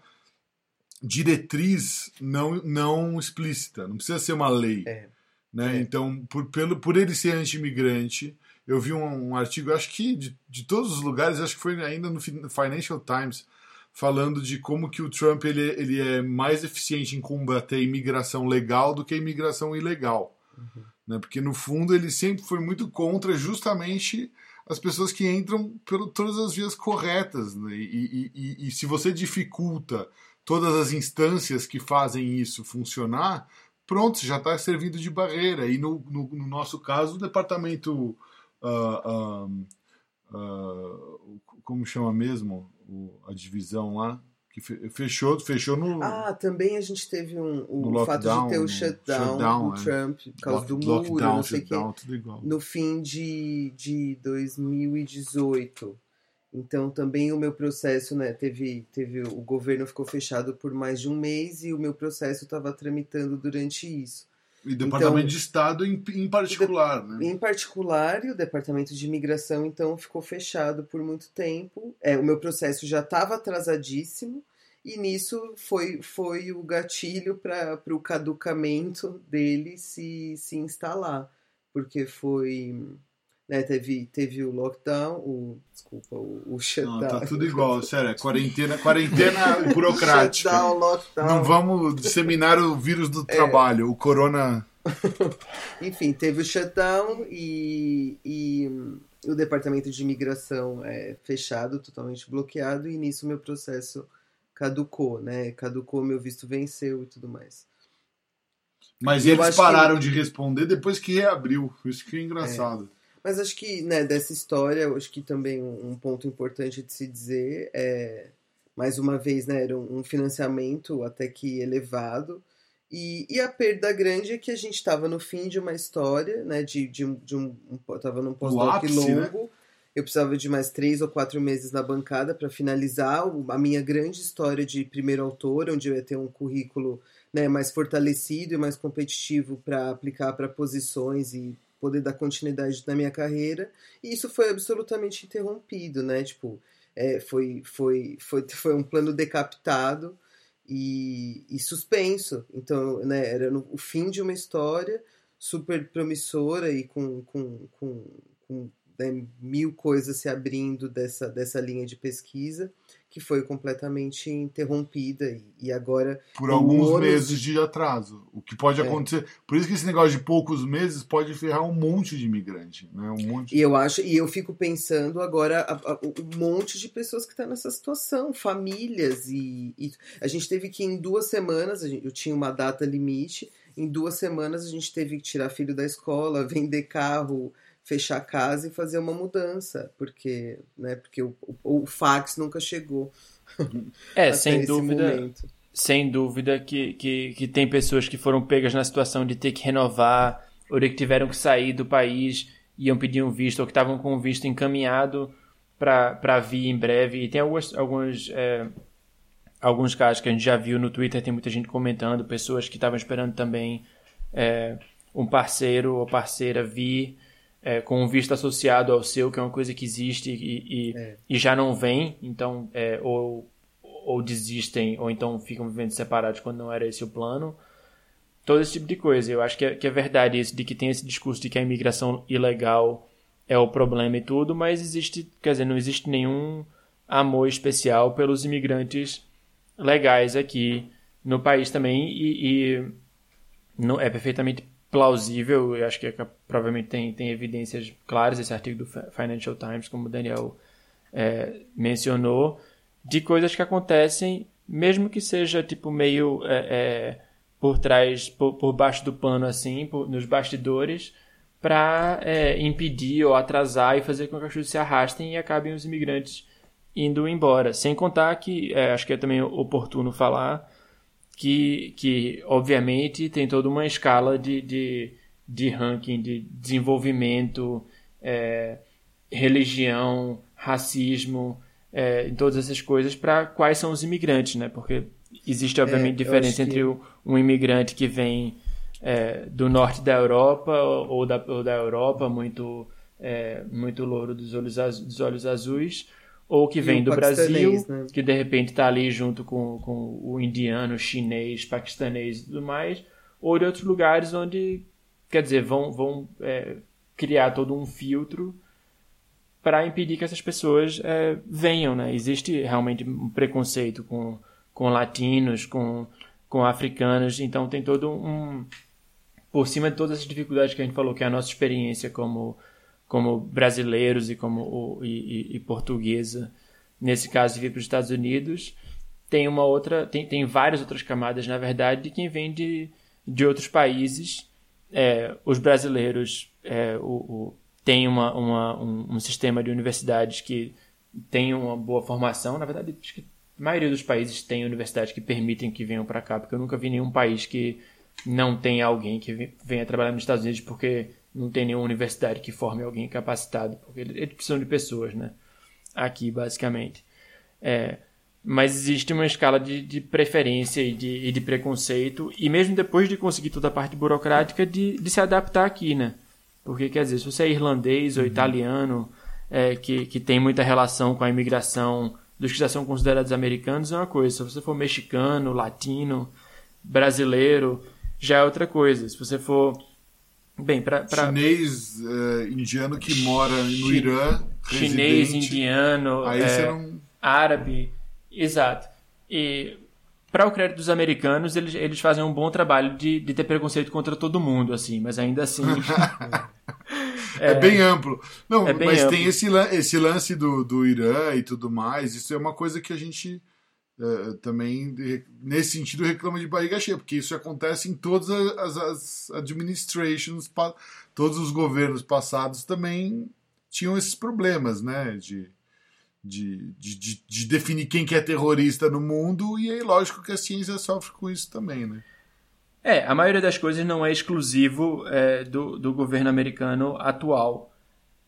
diretriz não, não explícita, não precisa ser uma lei. É. Né? É. Então, por, pelo, por ele ser anti-imigrante, eu vi um, um, artigo, acho que de, de todos os lugares, acho que foi ainda no Financial Times, falando de como que o Trump ele, ele é mais eficiente em combater a imigração legal do que a imigração ilegal. Uhum. Né? Porque, no fundo, ele sempre foi muito contra justamente as pessoas que entram por todas as vias corretas. Né? E, e, e, e se você dificulta todas as instâncias que fazem isso funcionar, pronto, já está servindo de barreira. E no, no, no, nosso caso, o departamento. Uh, uh, uh, como chama mesmo? O, a divisão lá. Que fechou, fechou no. Ah, também a gente teve um, o lockdown, fato de ter o shutdown, shutdown do é. Trump por causa do muro, lockdown, não sei shutdown, que, no fim de, de 2018. Então também o meu processo, né, teve, teve o governo ficou fechado por mais de um mês e o meu processo estava tramitando durante isso. E o Departamento então, de Estado em, em particular, né? Em particular, e o Departamento de Imigração, então, ficou fechado por muito tempo. É, o meu processo já estava atrasadíssimo, e nisso foi, foi o gatilho para o caducamento dele se, se instalar. Porque foi né, teve, teve o lockdown, o, desculpa, o, o shutdown. Não, tá tudo igual, sério, é quarentena, quarentena burocrática. shutdown, lockdown. Não vamos disseminar o vírus do é. trabalho, o corona... Enfim, teve o shutdown e, e o departamento de imigração é fechado, totalmente bloqueado, e nisso meu processo caducou, né? Caducou, meu visto venceu e tudo mais. Mas eles pararam que... de responder depois que reabriu, isso que é engraçado. É. Mas acho que, né, dessa história, acho que também um ponto importante de se dizer é, mais uma vez, né, era um financiamento até que elevado. E, e a perda grande é que a gente estava no fim de uma história, né, de, de, um, de um, estava num pós-doc longo. Né? Eu precisava de mais três ou quatro meses na bancada para finalizar a minha grande história de primeiro autor, onde eu ia ter um currículo né, mais fortalecido e mais competitivo para aplicar para posições e poder dar continuidade na minha carreira. E isso foi absolutamente interrompido, né? Tipo, é, foi, foi, foi, foi um plano decapitado e, e suspenso. Então, né, era no, o fim de uma história super promissora e com, com, com, com né, mil coisas se abrindo dessa, dessa linha de pesquisa que foi completamente interrompida e, agora por alguns meses de atraso o que pode é. acontecer por isso que esse negócio de poucos meses pode ferrar um monte de imigrante né um monte e eu acho e eu fico pensando agora a, a, um monte de pessoas que estão tá nessa situação famílias e, e, a gente teve que em duas semanas gente, eu tinha uma data limite em duas semanas a gente teve que tirar filho da escola vender carro fechar a casa e fazer uma mudança, porque, né, porque o, o, o fax nunca chegou. É, sem dúvida. Momento. Sem dúvida que, que, que tem pessoas que foram pegas na situação de ter que renovar, ou de que tiveram que sair do país, iam pedir um visto, ou que estavam com um visto encaminhado para vir em breve. E tem alguns, alguns, é, alguns casos que a gente já viu no Twitter, tem muita gente comentando, pessoas que estavam esperando também é, um parceiro ou parceira vir é, com um visto associado ao seu, que é uma coisa que existe e, e, é. e já não vem, então, é, ou, ou desistem, ou então ficam vivendo separados quando não era esse o plano. Todo esse tipo de coisa. Eu acho que é, que é verdade isso, de que tem esse discurso de que a imigração ilegal é o problema e tudo, mas existe, quer dizer, não existe nenhum amor especial pelos imigrantes legais aqui no país também e, e não, é perfeitamente plausível, eu acho que é, provavelmente tem, tem evidências claras, esse artigo do Financial Times, como o Daniel é, mencionou, de coisas que acontecem, mesmo que seja tipo meio é, é, por trás, por, por baixo do pano assim, por, nos bastidores, para é, impedir ou atrasar e fazer com que as coisas se arrastem e acabem os imigrantes indo embora. Sem contar que, é, acho que é também oportuno falar, que, que obviamente tem toda uma escala de, de, de ranking de desenvolvimento, é, religião, racismo, é, em todas essas coisas para quais são os imigrantes, né? Porque existe obviamente é, diferença entre que... um imigrante que vem é, do norte da Europa ou da, ou da Europa muito é, muito louro dos olhos, dos olhos azuis ou que vem do Brasil, né? que de repente está ali junto com, com o indiano, chinês, paquistanês e tudo mais, ou de outros lugares onde, quer dizer, vão, vão é, criar todo um filtro para impedir que essas pessoas é, venham, né? Existe realmente um preconceito com, com latinos, com, com africanos, então tem todo um... Por cima de todas as dificuldades que a gente falou, que é a nossa experiência como como brasileiros e como e, e, e portuguesa nesse caso vir para os Estados Unidos tem uma outra tem, tem várias outras camadas na verdade de quem vem de, de outros países. É, os brasileiros é, o, o, tem uma, uma um, um, sistema de universidades que tem uma boa formação. Na verdade acho que a maioria dos países tem universidades que permitem que venham para cá porque eu nunca vi nenhum país que não tenha alguém que venha trabalhar nos Estados Unidos porque não tem nenhuma universidade que forme alguém capacitado, porque eles precisam de pessoas, né? Aqui, basicamente. É, mas existe uma escala de, de preferência e de, e de, preconceito, e mesmo depois de conseguir toda a parte burocrática, de, de se adaptar aqui, né? Porque, quer dizer, se você é irlandês ou uhum. italiano, é, que, que tem muita relação com a imigração dos que já são considerados americanos, é uma coisa. Se você for mexicano, latino, brasileiro, já é outra coisa. Se você for Bem, pra, pra... Chinês, uh, indiano que mora no. Irã. Chinês, indiano, é, não... árabe. Exato. E para o crédito dos americanos, eles, eles fazem um bom trabalho de, de ter preconceito contra todo mundo, assim, mas ainda assim. é, é, bem amplo. Não, é bem mas amplo. tem esse, esse lance do, do Irã e tudo mais. Isso é uma coisa que a gente uh, também, nesse sentido, reclama de barriga cheia, porque isso acontece em todas as, as administrations, todos os governos passados também tinham esses problemas, né? De, de, de, de, definir quem que é terrorista no mundo, e aí, lógico que a ciência sofre com isso também, né? É, a maioria das coisas não é exclusivo é, do, do governo americano atual.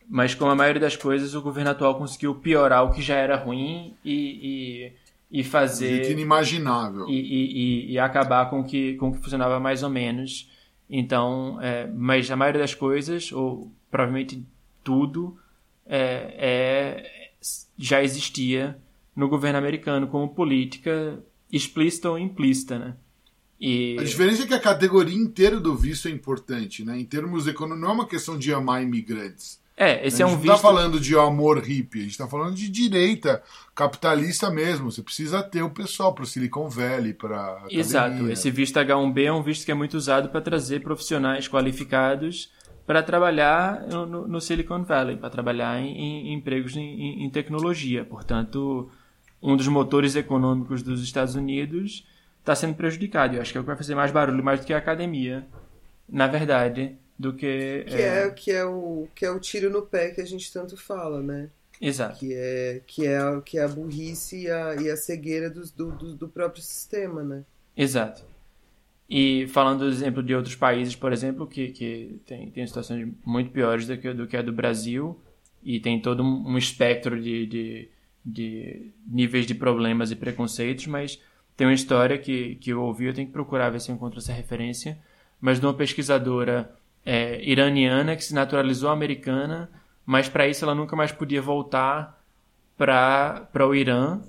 Mas como a maioria das coisas, o governo atual conseguiu piorar o que já era ruim e, e e fazer inimaginável e, e, e, acabar com que com que funcionava mais ou menos então é, mas a maioria das coisas ou provavelmente tudo é, é, já existia no governo americano como política explícita ou implícita né e... A diferença é que a categoria inteira do visto é importante, né? Em termos econômicos, não é uma questão de amar imigrantes. É, esse é um visto. A gente não está falando de amor hippie, a gente está falando de direita capitalista mesmo. Você precisa ter o pessoal para o Silicon Valley, para. Exato. Esse visto H1B é um visto que é muito usado para trazer profissionais qualificados para trabalhar no, no, Silicon Valley, para trabalhar em, em empregos em, em, tecnologia. Portanto, um dos motores econômicos dos Estados Unidos está sendo prejudicado. Eu acho que é o que vai fazer mais barulho, mais do que a academia, na verdade do que. Que é, é, que, é o, que é o tiro no pé que a gente tanto fala, né? Exato. Que é, que é, a, que é a burrice e a, e a cegueira do, do, do próprio sistema, né? Exato. E falando do exemplo de outros países, por exemplo, que, que tem, tem situações muito piores do que, do que a do Brasil, e tem todo um espectro de, de, de níveis de problemas e preconceitos, mas tem uma história que, que eu ouvi, eu tenho que procurar ver se eu encontro essa referência, mas de uma pesquisadora é, iraniana que se naturalizou americana, mas para isso ela nunca mais podia voltar para o Irã,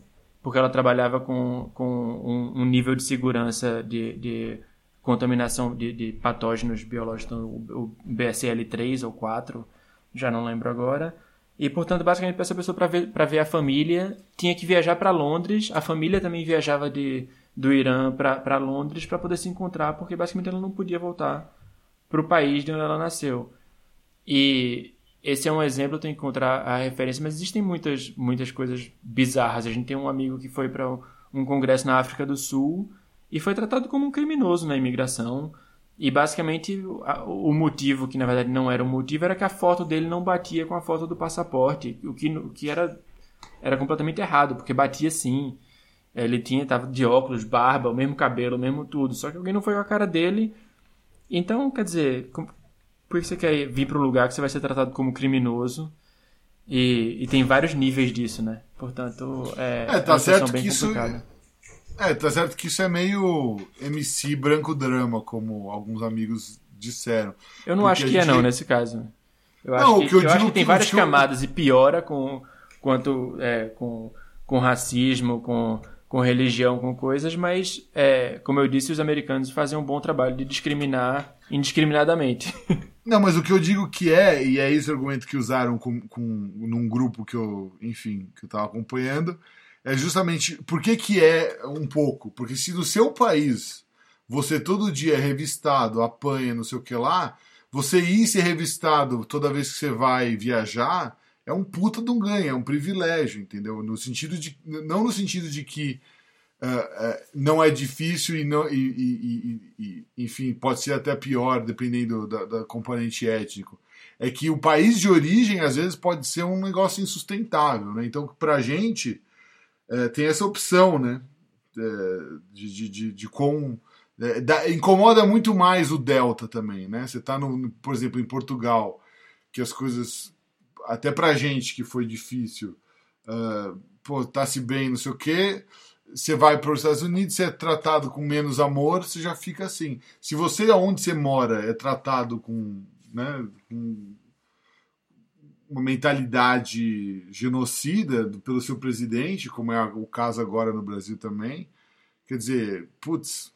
porque ela trabalhava com, com um, um nível de segurança de, de contaminação de, de, patógenos biológicos, então, o, o BSL-3 ou 4, já não lembro agora. E, portanto, basicamente, para essa pessoa, para ver, ver a família, tinha que viajar para Londres. A família também viajava de, do Irã para Londres para poder se encontrar, porque basicamente ela não podia voltar para o país de onde ela nasceu. E esse é um exemplo, eu tenho que encontrar a referência, mas existem muitas, muitas coisas bizarras. A gente tem um amigo que foi para um congresso na África do Sul e foi tratado como um criminoso na imigração. E basicamente o motivo, que na verdade não era um motivo, era que a foto dele não batia com a foto do passaporte, o que, o que era, era completamente errado, porque batia sim. Ele tinha, tava de óculos, barba, o mesmo cabelo, o mesmo tudo, só que alguém não foi com a cara dele. Então, quer dizer, por que você quer vir para um lugar que você vai ser tratado como criminoso? E, e tem vários níveis disso, né? Portanto, é, é tá é certo que isso é, tá certo que isso é meio MC branco drama, como alguns amigos disseram. Eu não acho que é gente... é não, nesse caso. Eu acho, não, que, que, eu, eu acho que tem várias camadas eu... e piora com, quanto, é, com, com racismo, com, com religião, com coisas, mas, é, como eu disse, os americanos fazem um bom trabalho de discriminar indiscriminadamente. Não, mas o que eu digo que é, e é esse argumento que usaram com, com, num grupo que eu, enfim, que eu estava acompanhando, é justamente por que, que é um pouco? Porque se no seu país você todo dia é revistado, apanha, não sei o que lá, você ir ser revistado toda vez que você vai viajar é um puta de um ganho, é um privilégio, entendeu? No sentido de, não no sentido de que uh, uh, não é difícil e, não, e, e, e, enfim, pode ser até pior, dependendo da, da componente étnico. É que o país de origem, às vezes, pode ser um negócio insustentável, né? Então, pra gente é, tem essa opção, né? De, de, de, de com. Da, incomoda muito mais o Delta também, né? Você está, por exemplo, em Portugal, que as coisas, até pra gente que foi difícil, uh, pô, tá-se bem, não sei o quê. Você vai para os Estados Unidos, você é tratado com menos amor, você já fica assim. Se você, onde você mora, é tratado com, né, com uma mentalidade genocida pelo seu presidente, como é o caso agora no Brasil também. Quer dizer, putz,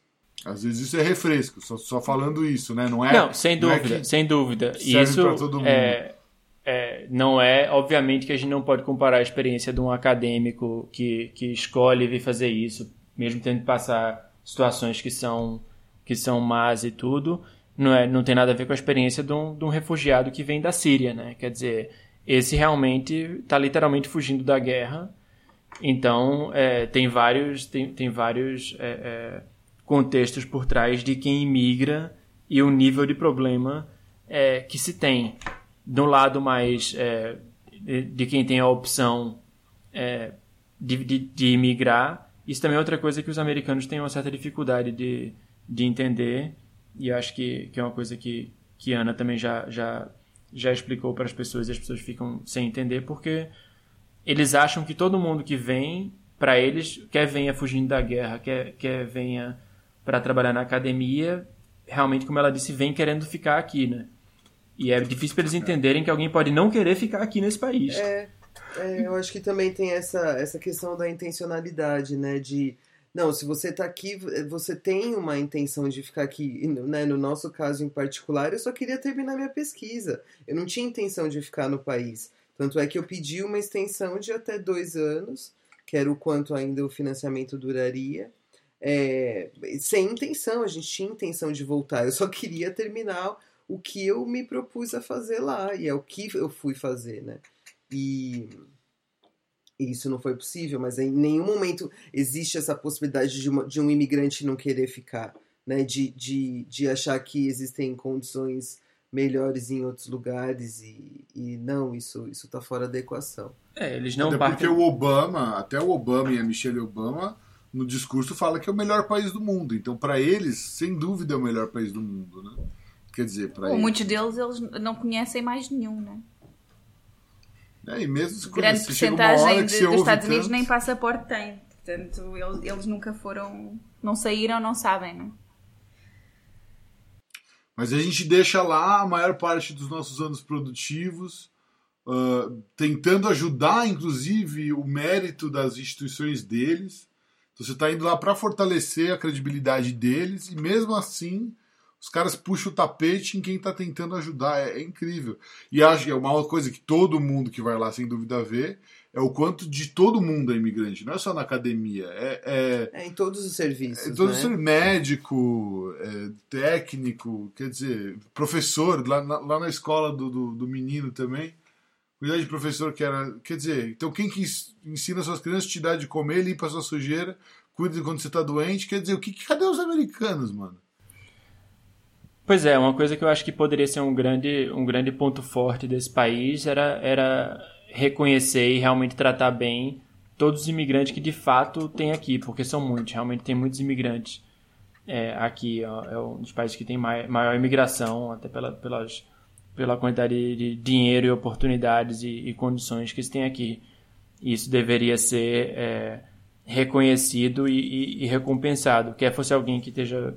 às vezes isso é refresco, só, só falando isso, né? Não é. Não, sem dúvida, não é sem dúvida. Isso é, é, não é, obviamente, que a gente não pode comparar a experiência de um acadêmico que, que escolhe vir fazer isso, mesmo tendo que passar situações que são que são más e tudo. Não, é, não tem nada a ver com a experiência de um, de um refugiado que vem da Síria, né? Quer dizer, esse realmente está literalmente fugindo da guerra. Então, é, tem vários, tem, tem vários é, é, contextos por trás de quem imigra e o nível de problema é, que se tem. Do lado mais é, de, quem tem a opção é, de, de, de, imigrar, isso também é outra coisa que os americanos têm uma certa dificuldade de, de entender, e acho que, que é uma coisa que, que Ana também já, já já explicou para as pessoas e as pessoas ficam sem entender porque eles acham que todo mundo que vem para eles quer venha fugindo da guerra, quer, quer venha para trabalhar na academia, realmente como ela disse, vem querendo ficar aqui, né? E é difícil para eles entenderem que alguém pode não querer ficar aqui nesse país. É, é, eu acho que também tem essa, essa questão da intencionalidade, né? De não, se você está aqui, você tem uma intenção de ficar aqui. Né? No nosso caso em particular, eu só queria terminar minha pesquisa. Eu não tinha intenção de ficar no país. Tanto é que eu pedi uma extensão de até dois anos, que era o quanto ainda o financiamento duraria. É, sem intenção, a gente tinha intenção de voltar. Eu só queria terminar o que eu me propus a fazer lá, e é o que eu fui fazer, né? E isso não foi possível, mas em nenhum momento existe essa possibilidade de, uma, de um imigrante não querer ficar, né? De, de, de achar que existem condições melhores em outros lugares e, e não, isso isso está fora da equação. É, eles não Até partem... porque o Obama, até o Obama e a Michelle Obama, no discurso fala que é o melhor país do mundo. Então, para eles, sem dúvida, é o melhor país do mundo, né? Quer dizer, para. Muitos deles eles não conhecem mais nenhum, né? É, e mesmo se Grande porcentagem de- dos Estados Unidos tanto. nem passaporte têm. Portanto, eles, eles nunca foram. Não saíram, não sabem, né? Mas a gente deixa lá a maior parte dos nossos anos produtivos, ah, tentando ajudar, inclusive, o mérito das instituições deles. Então, você está indo lá para fortalecer a credibilidade deles, e mesmo assim, os caras puxam o tapete em quem está tentando ajudar. É, é incrível. E acho que é uma coisa que todo mundo que vai lá, sem dúvida, vê. É o quanto de todo mundo é imigrante, não é só na academia. É, é, É em todos os serviços, é, todo né? ser médico, é, técnico, quer dizer, professor, lá na, lá na escola do, do, do menino também. Cuidar de professor que era. Quer dizer, então quem que ens- ensina suas crianças, te dá de comer, limpa sua sujeira, cuida de quando você tá doente, quer dizer, o que- cadê os americanos, mano? Pois é, uma coisa que eu acho que poderia ser um grande, um grande ponto forte desse país era, era reconhecer e realmente tratar bem todos os imigrantes que de fato tem aqui, porque são muitos, realmente tem muitos imigrantes é, aqui. ó, é um dos países que tem mai- maior imigração, até pela, pelas, pela quantidade de dinheiro e oportunidades e, e condições que se tem aqui. Isso deveria ser é, reconhecido e, e- e recompensado. Quer fosse alguém que esteja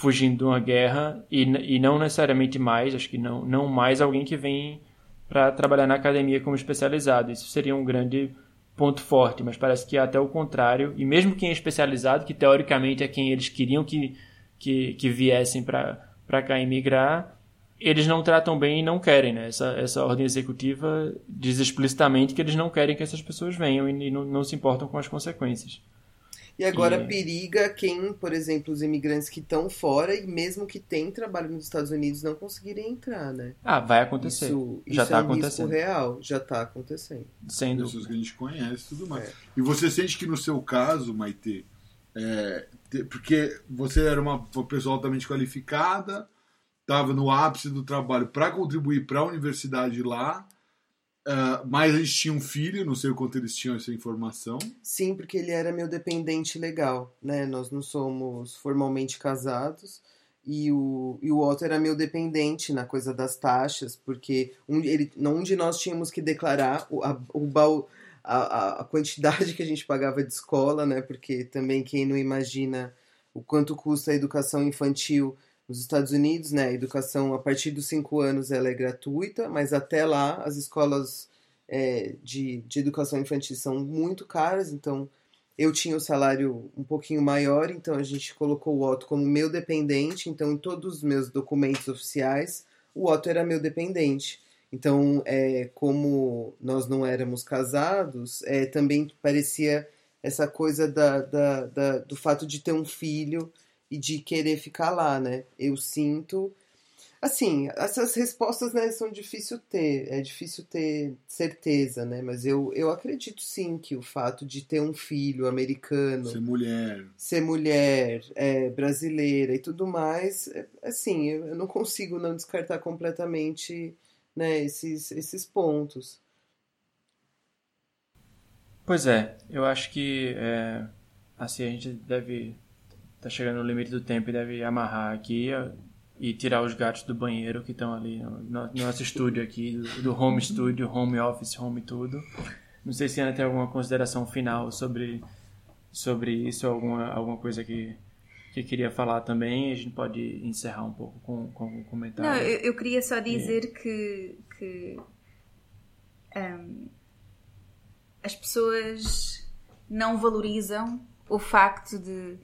fugindo de uma guerra e, e não necessariamente mais, acho que não, não mais alguém que vem para trabalhar na academia como especializado. Isso seria um grande ponto forte, mas parece que é até o contrário. E mesmo quem é especializado, que teoricamente é quem eles queriam que, que, que viessem para cá emigrar, eles não tratam bem e não querem. Né? Essa, essa ordem executiva diz explicitamente que eles não querem que essas pessoas venham e não, não se importam com as consequências. E agora E- periga quem, por exemplo, os imigrantes que estão fora e mesmo que têm trabalho nos Estados Unidos não conseguirem entrar, né? Ah, vai acontecer. Isso, Já isso tá é um risco acontecendo. real, já está acontecendo. Sem pessoas que a gente conhece e tudo mais. É. E você sente que no seu caso, Maite, é, te- porque você era uma uma pessoa altamente qualificada, estava no ápice do trabalho para contribuir para a universidade lá, ah, mas eles tinham um filho, não sei o quanto eles tinham essa informação. Sim, porque ele era meu dependente legal, né? Nós não somos formalmente casados e o, e o Otto era meu dependente na coisa das taxas, porque um, ele, um de nós tínhamos que declarar o, a, o baú, a, a- a quantidade que a gente pagava de escola, né? Porque também quem não imagina o quanto custa a educação infantil nos Estados Unidos, né? A educação a partir dos cinco anos ela é gratuita, mas até lá as escolas é, de, de educação infantil são muito caras, então eu tinha o salário um pouquinho maior, então a gente colocou o Otto como meu dependente, então em todos os meus documentos oficiais o Otto era meu dependente. Então, é, como nós não éramos casados, é, também parecia essa coisa da, da, da- do fato de ter um filho e de querer ficar lá, né? Eu sinto. Assim, essas respostas né, são difícil ter, é difícil ter certeza, né? Mas eu, eu acredito sim que o fato de ter um filho americano, Ser mulher. ser mulher, é, brasileira e tudo mais, é, assim, eu, eu não consigo não descartar completamente né, esses, esses pontos. Pois é, eu acho que é, assim a gente deve tá chegando no limite do tempo e deve amarrar aqui e tirar os gatos do banheiro que estão ali no, no nosso estúdio aqui, do, do home studio, home office, home tudo. Não sei se Ana tem alguma consideração final sobre sobre isso, alguma alguma coisa que que queria falar também. A gente pode encerrar um pouco com, com um comentário. Não, eu, eu queria só dizer que, que hum, as pessoas não valorizam o facto de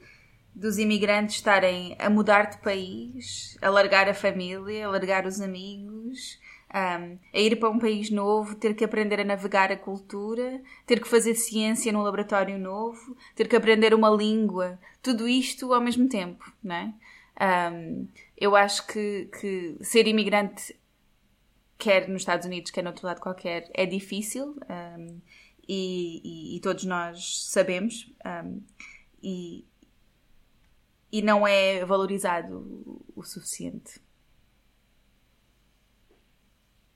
dos imigrantes estarem a mudar de país, a largar a família, a largar os amigos, hum, a ir para um país novo, ter que aprender a navegar a cultura, ter que fazer ciência num laboratório novo, ter que aprender uma língua, tudo isto ao mesmo tempo, não é? Hum, eu acho que, que ser imigrante, quer nos Estados Unidos, quer noutro lado qualquer, é difícil hum, e, e- e todos nós sabemos. e, e não é valorizado o, suficiente.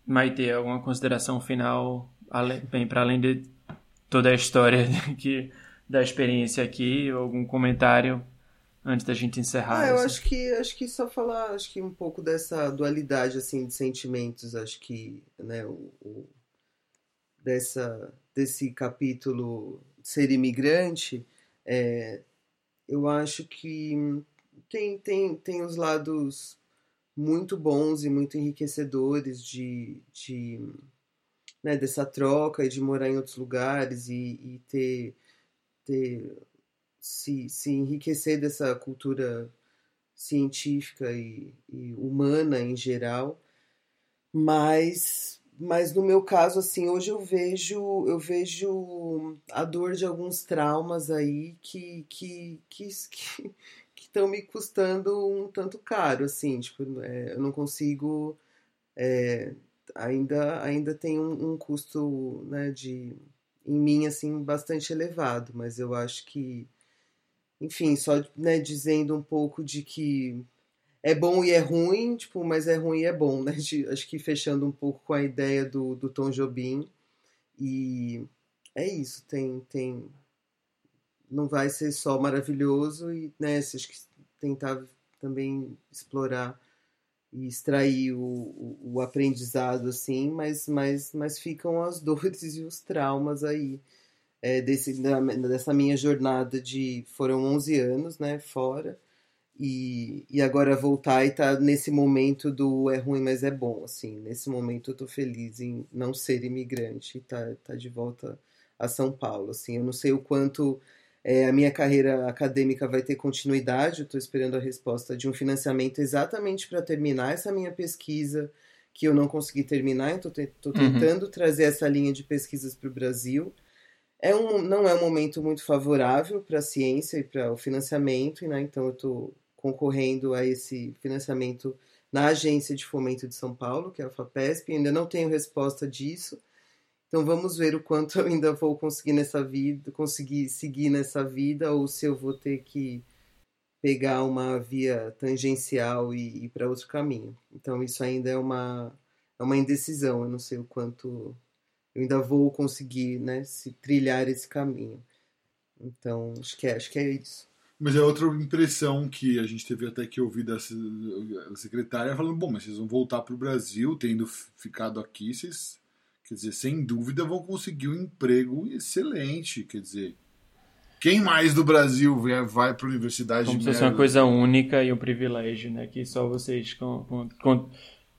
Maite, alguma consideração final, bem, para além de toda a história que, da experiência aqui, algum comentário antes da gente encerrar? Ah, eu acho que acho que só falar acho que um pouco dessa dualidade assim de sentimentos, acho que né, o, o dessa desse capítulo ser imigrante, é, eu acho que tem, tem, tem os lados muito bons e muito enriquecedores de, de né, dessa troca e de morar em outros lugares e, e ter, ter se, se enriquecer dessa cultura científica e, e, humana em geral, mas mas no meu caso assim hoje eu vejo eu vejo a dor de alguns traumas aí que que que, estão me custando um tanto caro assim tipo é, eu não consigo é, ainda ainda tem um, um custo né de em mim assim bastante elevado. Mas eu acho que enfim, só né, dizendo um pouco de que é bom e é ruim, tipo, mas é ruim e é bom, né? De, acho que fechando um pouco com a ideia do, do Tom Jobim. E é isso, tem, tem. Não vai ser só maravilhoso e, né, acho que tentar também explorar e extrair o, o, o aprendizado, assim, mas, mas, mas ficam as dores e os traumas aí é, desse, dessa minha jornada de. Foram 11 anos, né, fora. E, e agora voltar e tá nesse momento do é ruim, mas é bom, assim. Nesse momento eu tô feliz em não ser imigrante e tá, tá de volta a São Paulo, assim. Eu não sei o quanto é, a minha carreira acadêmica vai ter continuidade, eu tô esperando a resposta de um financiamento exatamente para terminar essa minha pesquisa que eu não consegui terminar, então tô, tô uhum. tentando uhum. trazer essa linha de pesquisas para o Brasil. É um, não é um momento muito favorável para a ciência e para o financiamento, né? então eu estou concorrendo a esse financiamento na Agência de Fomento de São Paulo, que é a FAPESP, ainda não tenho resposta disso. Então vamos ver o quanto eu ainda vou conseguir nessa vida, conseguir seguir nessa vida, ou se eu vou ter que pegar uma via tangencial e ir para outro caminho. Então isso ainda é uma, é uma indecisão, eu não sei o quanto eu ainda vou conseguir, né, se trilhar esse caminho. Então, acho que é, acho que é isso. Mas é outra impressão que a gente teve até que ouvir da secretária falando, bom, mas vocês vão voltar para o Brasil, tendo ficado aqui, vocês, quer dizer, sem dúvida vão conseguir um emprego excelente, quer dizer, quem mais do Brasil vai para a universidade? Como se fosse uma coisa única e um privilégio, né? Que só vocês, com, com, com,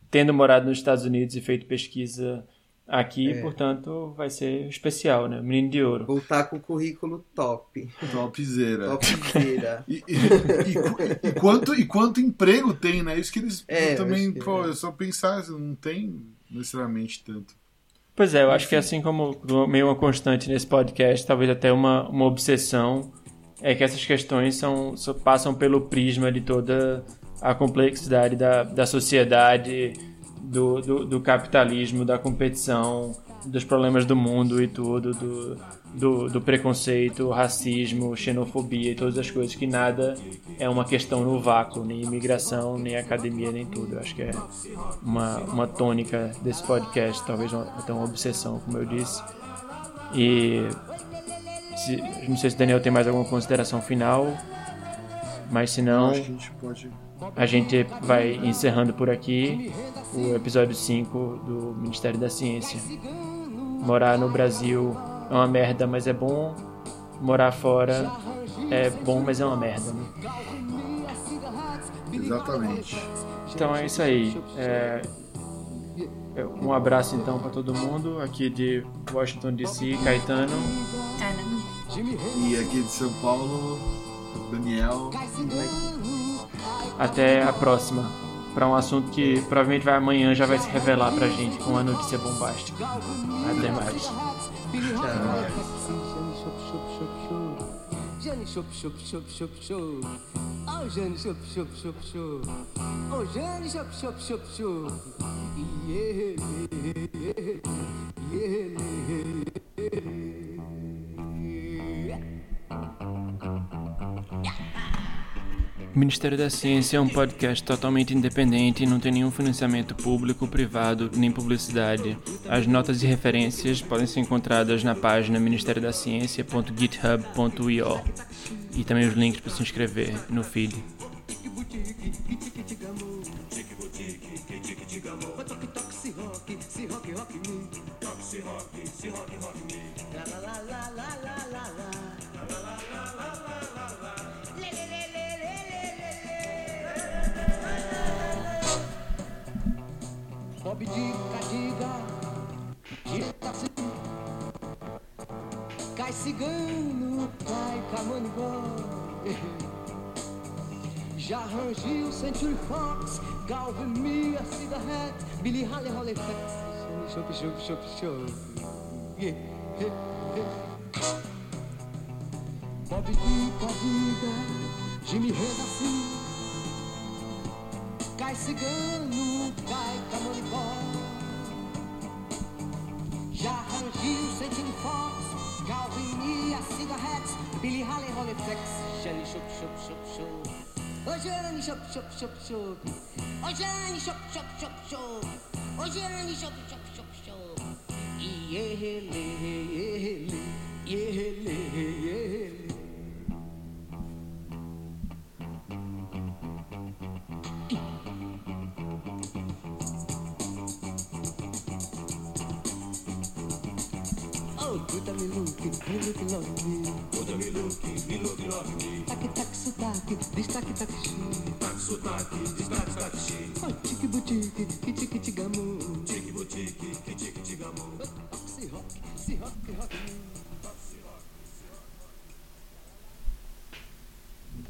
tendo morado nos Estados Unidos e feito pesquisa Aqui, é. portanto, vai ser especial, né? Menino de ouro. Voltar com o currículo top. Topzera. Topzera. e, e, e, e, quanto, e quanto emprego tem, né? Isso que eles é, também, pô, é. só pensar, não tem necessariamente tanto. Pois é, eu acho que assim como meio uma constante nesse podcast, talvez até uma, uma obsessão, é que essas questões são, passam pelo prisma de toda a complexidade da, da sociedade do, do, do, capitalismo, da competição, dos problemas do mundo e tudo, do, do, do, preconceito, racismo, xenofobia e todas as coisas, que nada é uma questão no vácuo, nem imigração, nem academia, nem tudo. Eu acho que é uma, uma tônica desse podcast, talvez até uma obsessão, como eu disse. E se, não sei se o Daniel tem mais alguma consideração final, mas se não. Acho que a gente pode a gente vai encerrando por aqui o episódio 5 do Ministério da Ciência. Morar no Brasil é uma merda, mas é bom. Morar fora é bom, mas é uma merda, né? Exatamente. Então é isso aí. É... Um abraço então para todo mundo aqui de Washington DC, Caetano. E aqui de São Paulo, Daniel. Até a próxima. Para um assunto que provavelmente vai amanhã já vai se revelar pra gente com uma notícia bombástica. Até mais. Oh. Oh chup chup. Yeah yeah yeah. Ministério da Ciência é um podcast totalmente independente e não tem nenhum financiamento público, privado, nem publicidade. As notas e referências podem ser encontradas na página ministeriodaciencia.github.io e também os links para se inscrever no feed. Diga, diga, diga Cai cigano, cai camanibó Já rangiu Century Fox, Galvin Mia, Cigarette, Billy Holly, Holly Fox Chup, chup, chup, chup. Bob diga, diga, Jimmy Redaci Cai cigano, cai camonibó Já rangiu Century Fox, Calvin Mia, Cigarettes, Billy Haley, Rolleiflex, Jenny Chup Chup Chup Chup. Ô Jenny Chup Chup Chup Chup. Ô Jenny Chup Chup Chup Chup. Ô Jenny Chup Chup Chup Chup. Iele, iele, iele, iele. Oh, Guta me looking, me looking love me. Olha me looking, looking me. Tac tac sotaque, destaque tac chi. Tac sotaque, destaque tac chi. Oh, tiki boutique, que tiki tigamu. Tiki boutique, que tiki tigamu. Rock, se rock, se rock.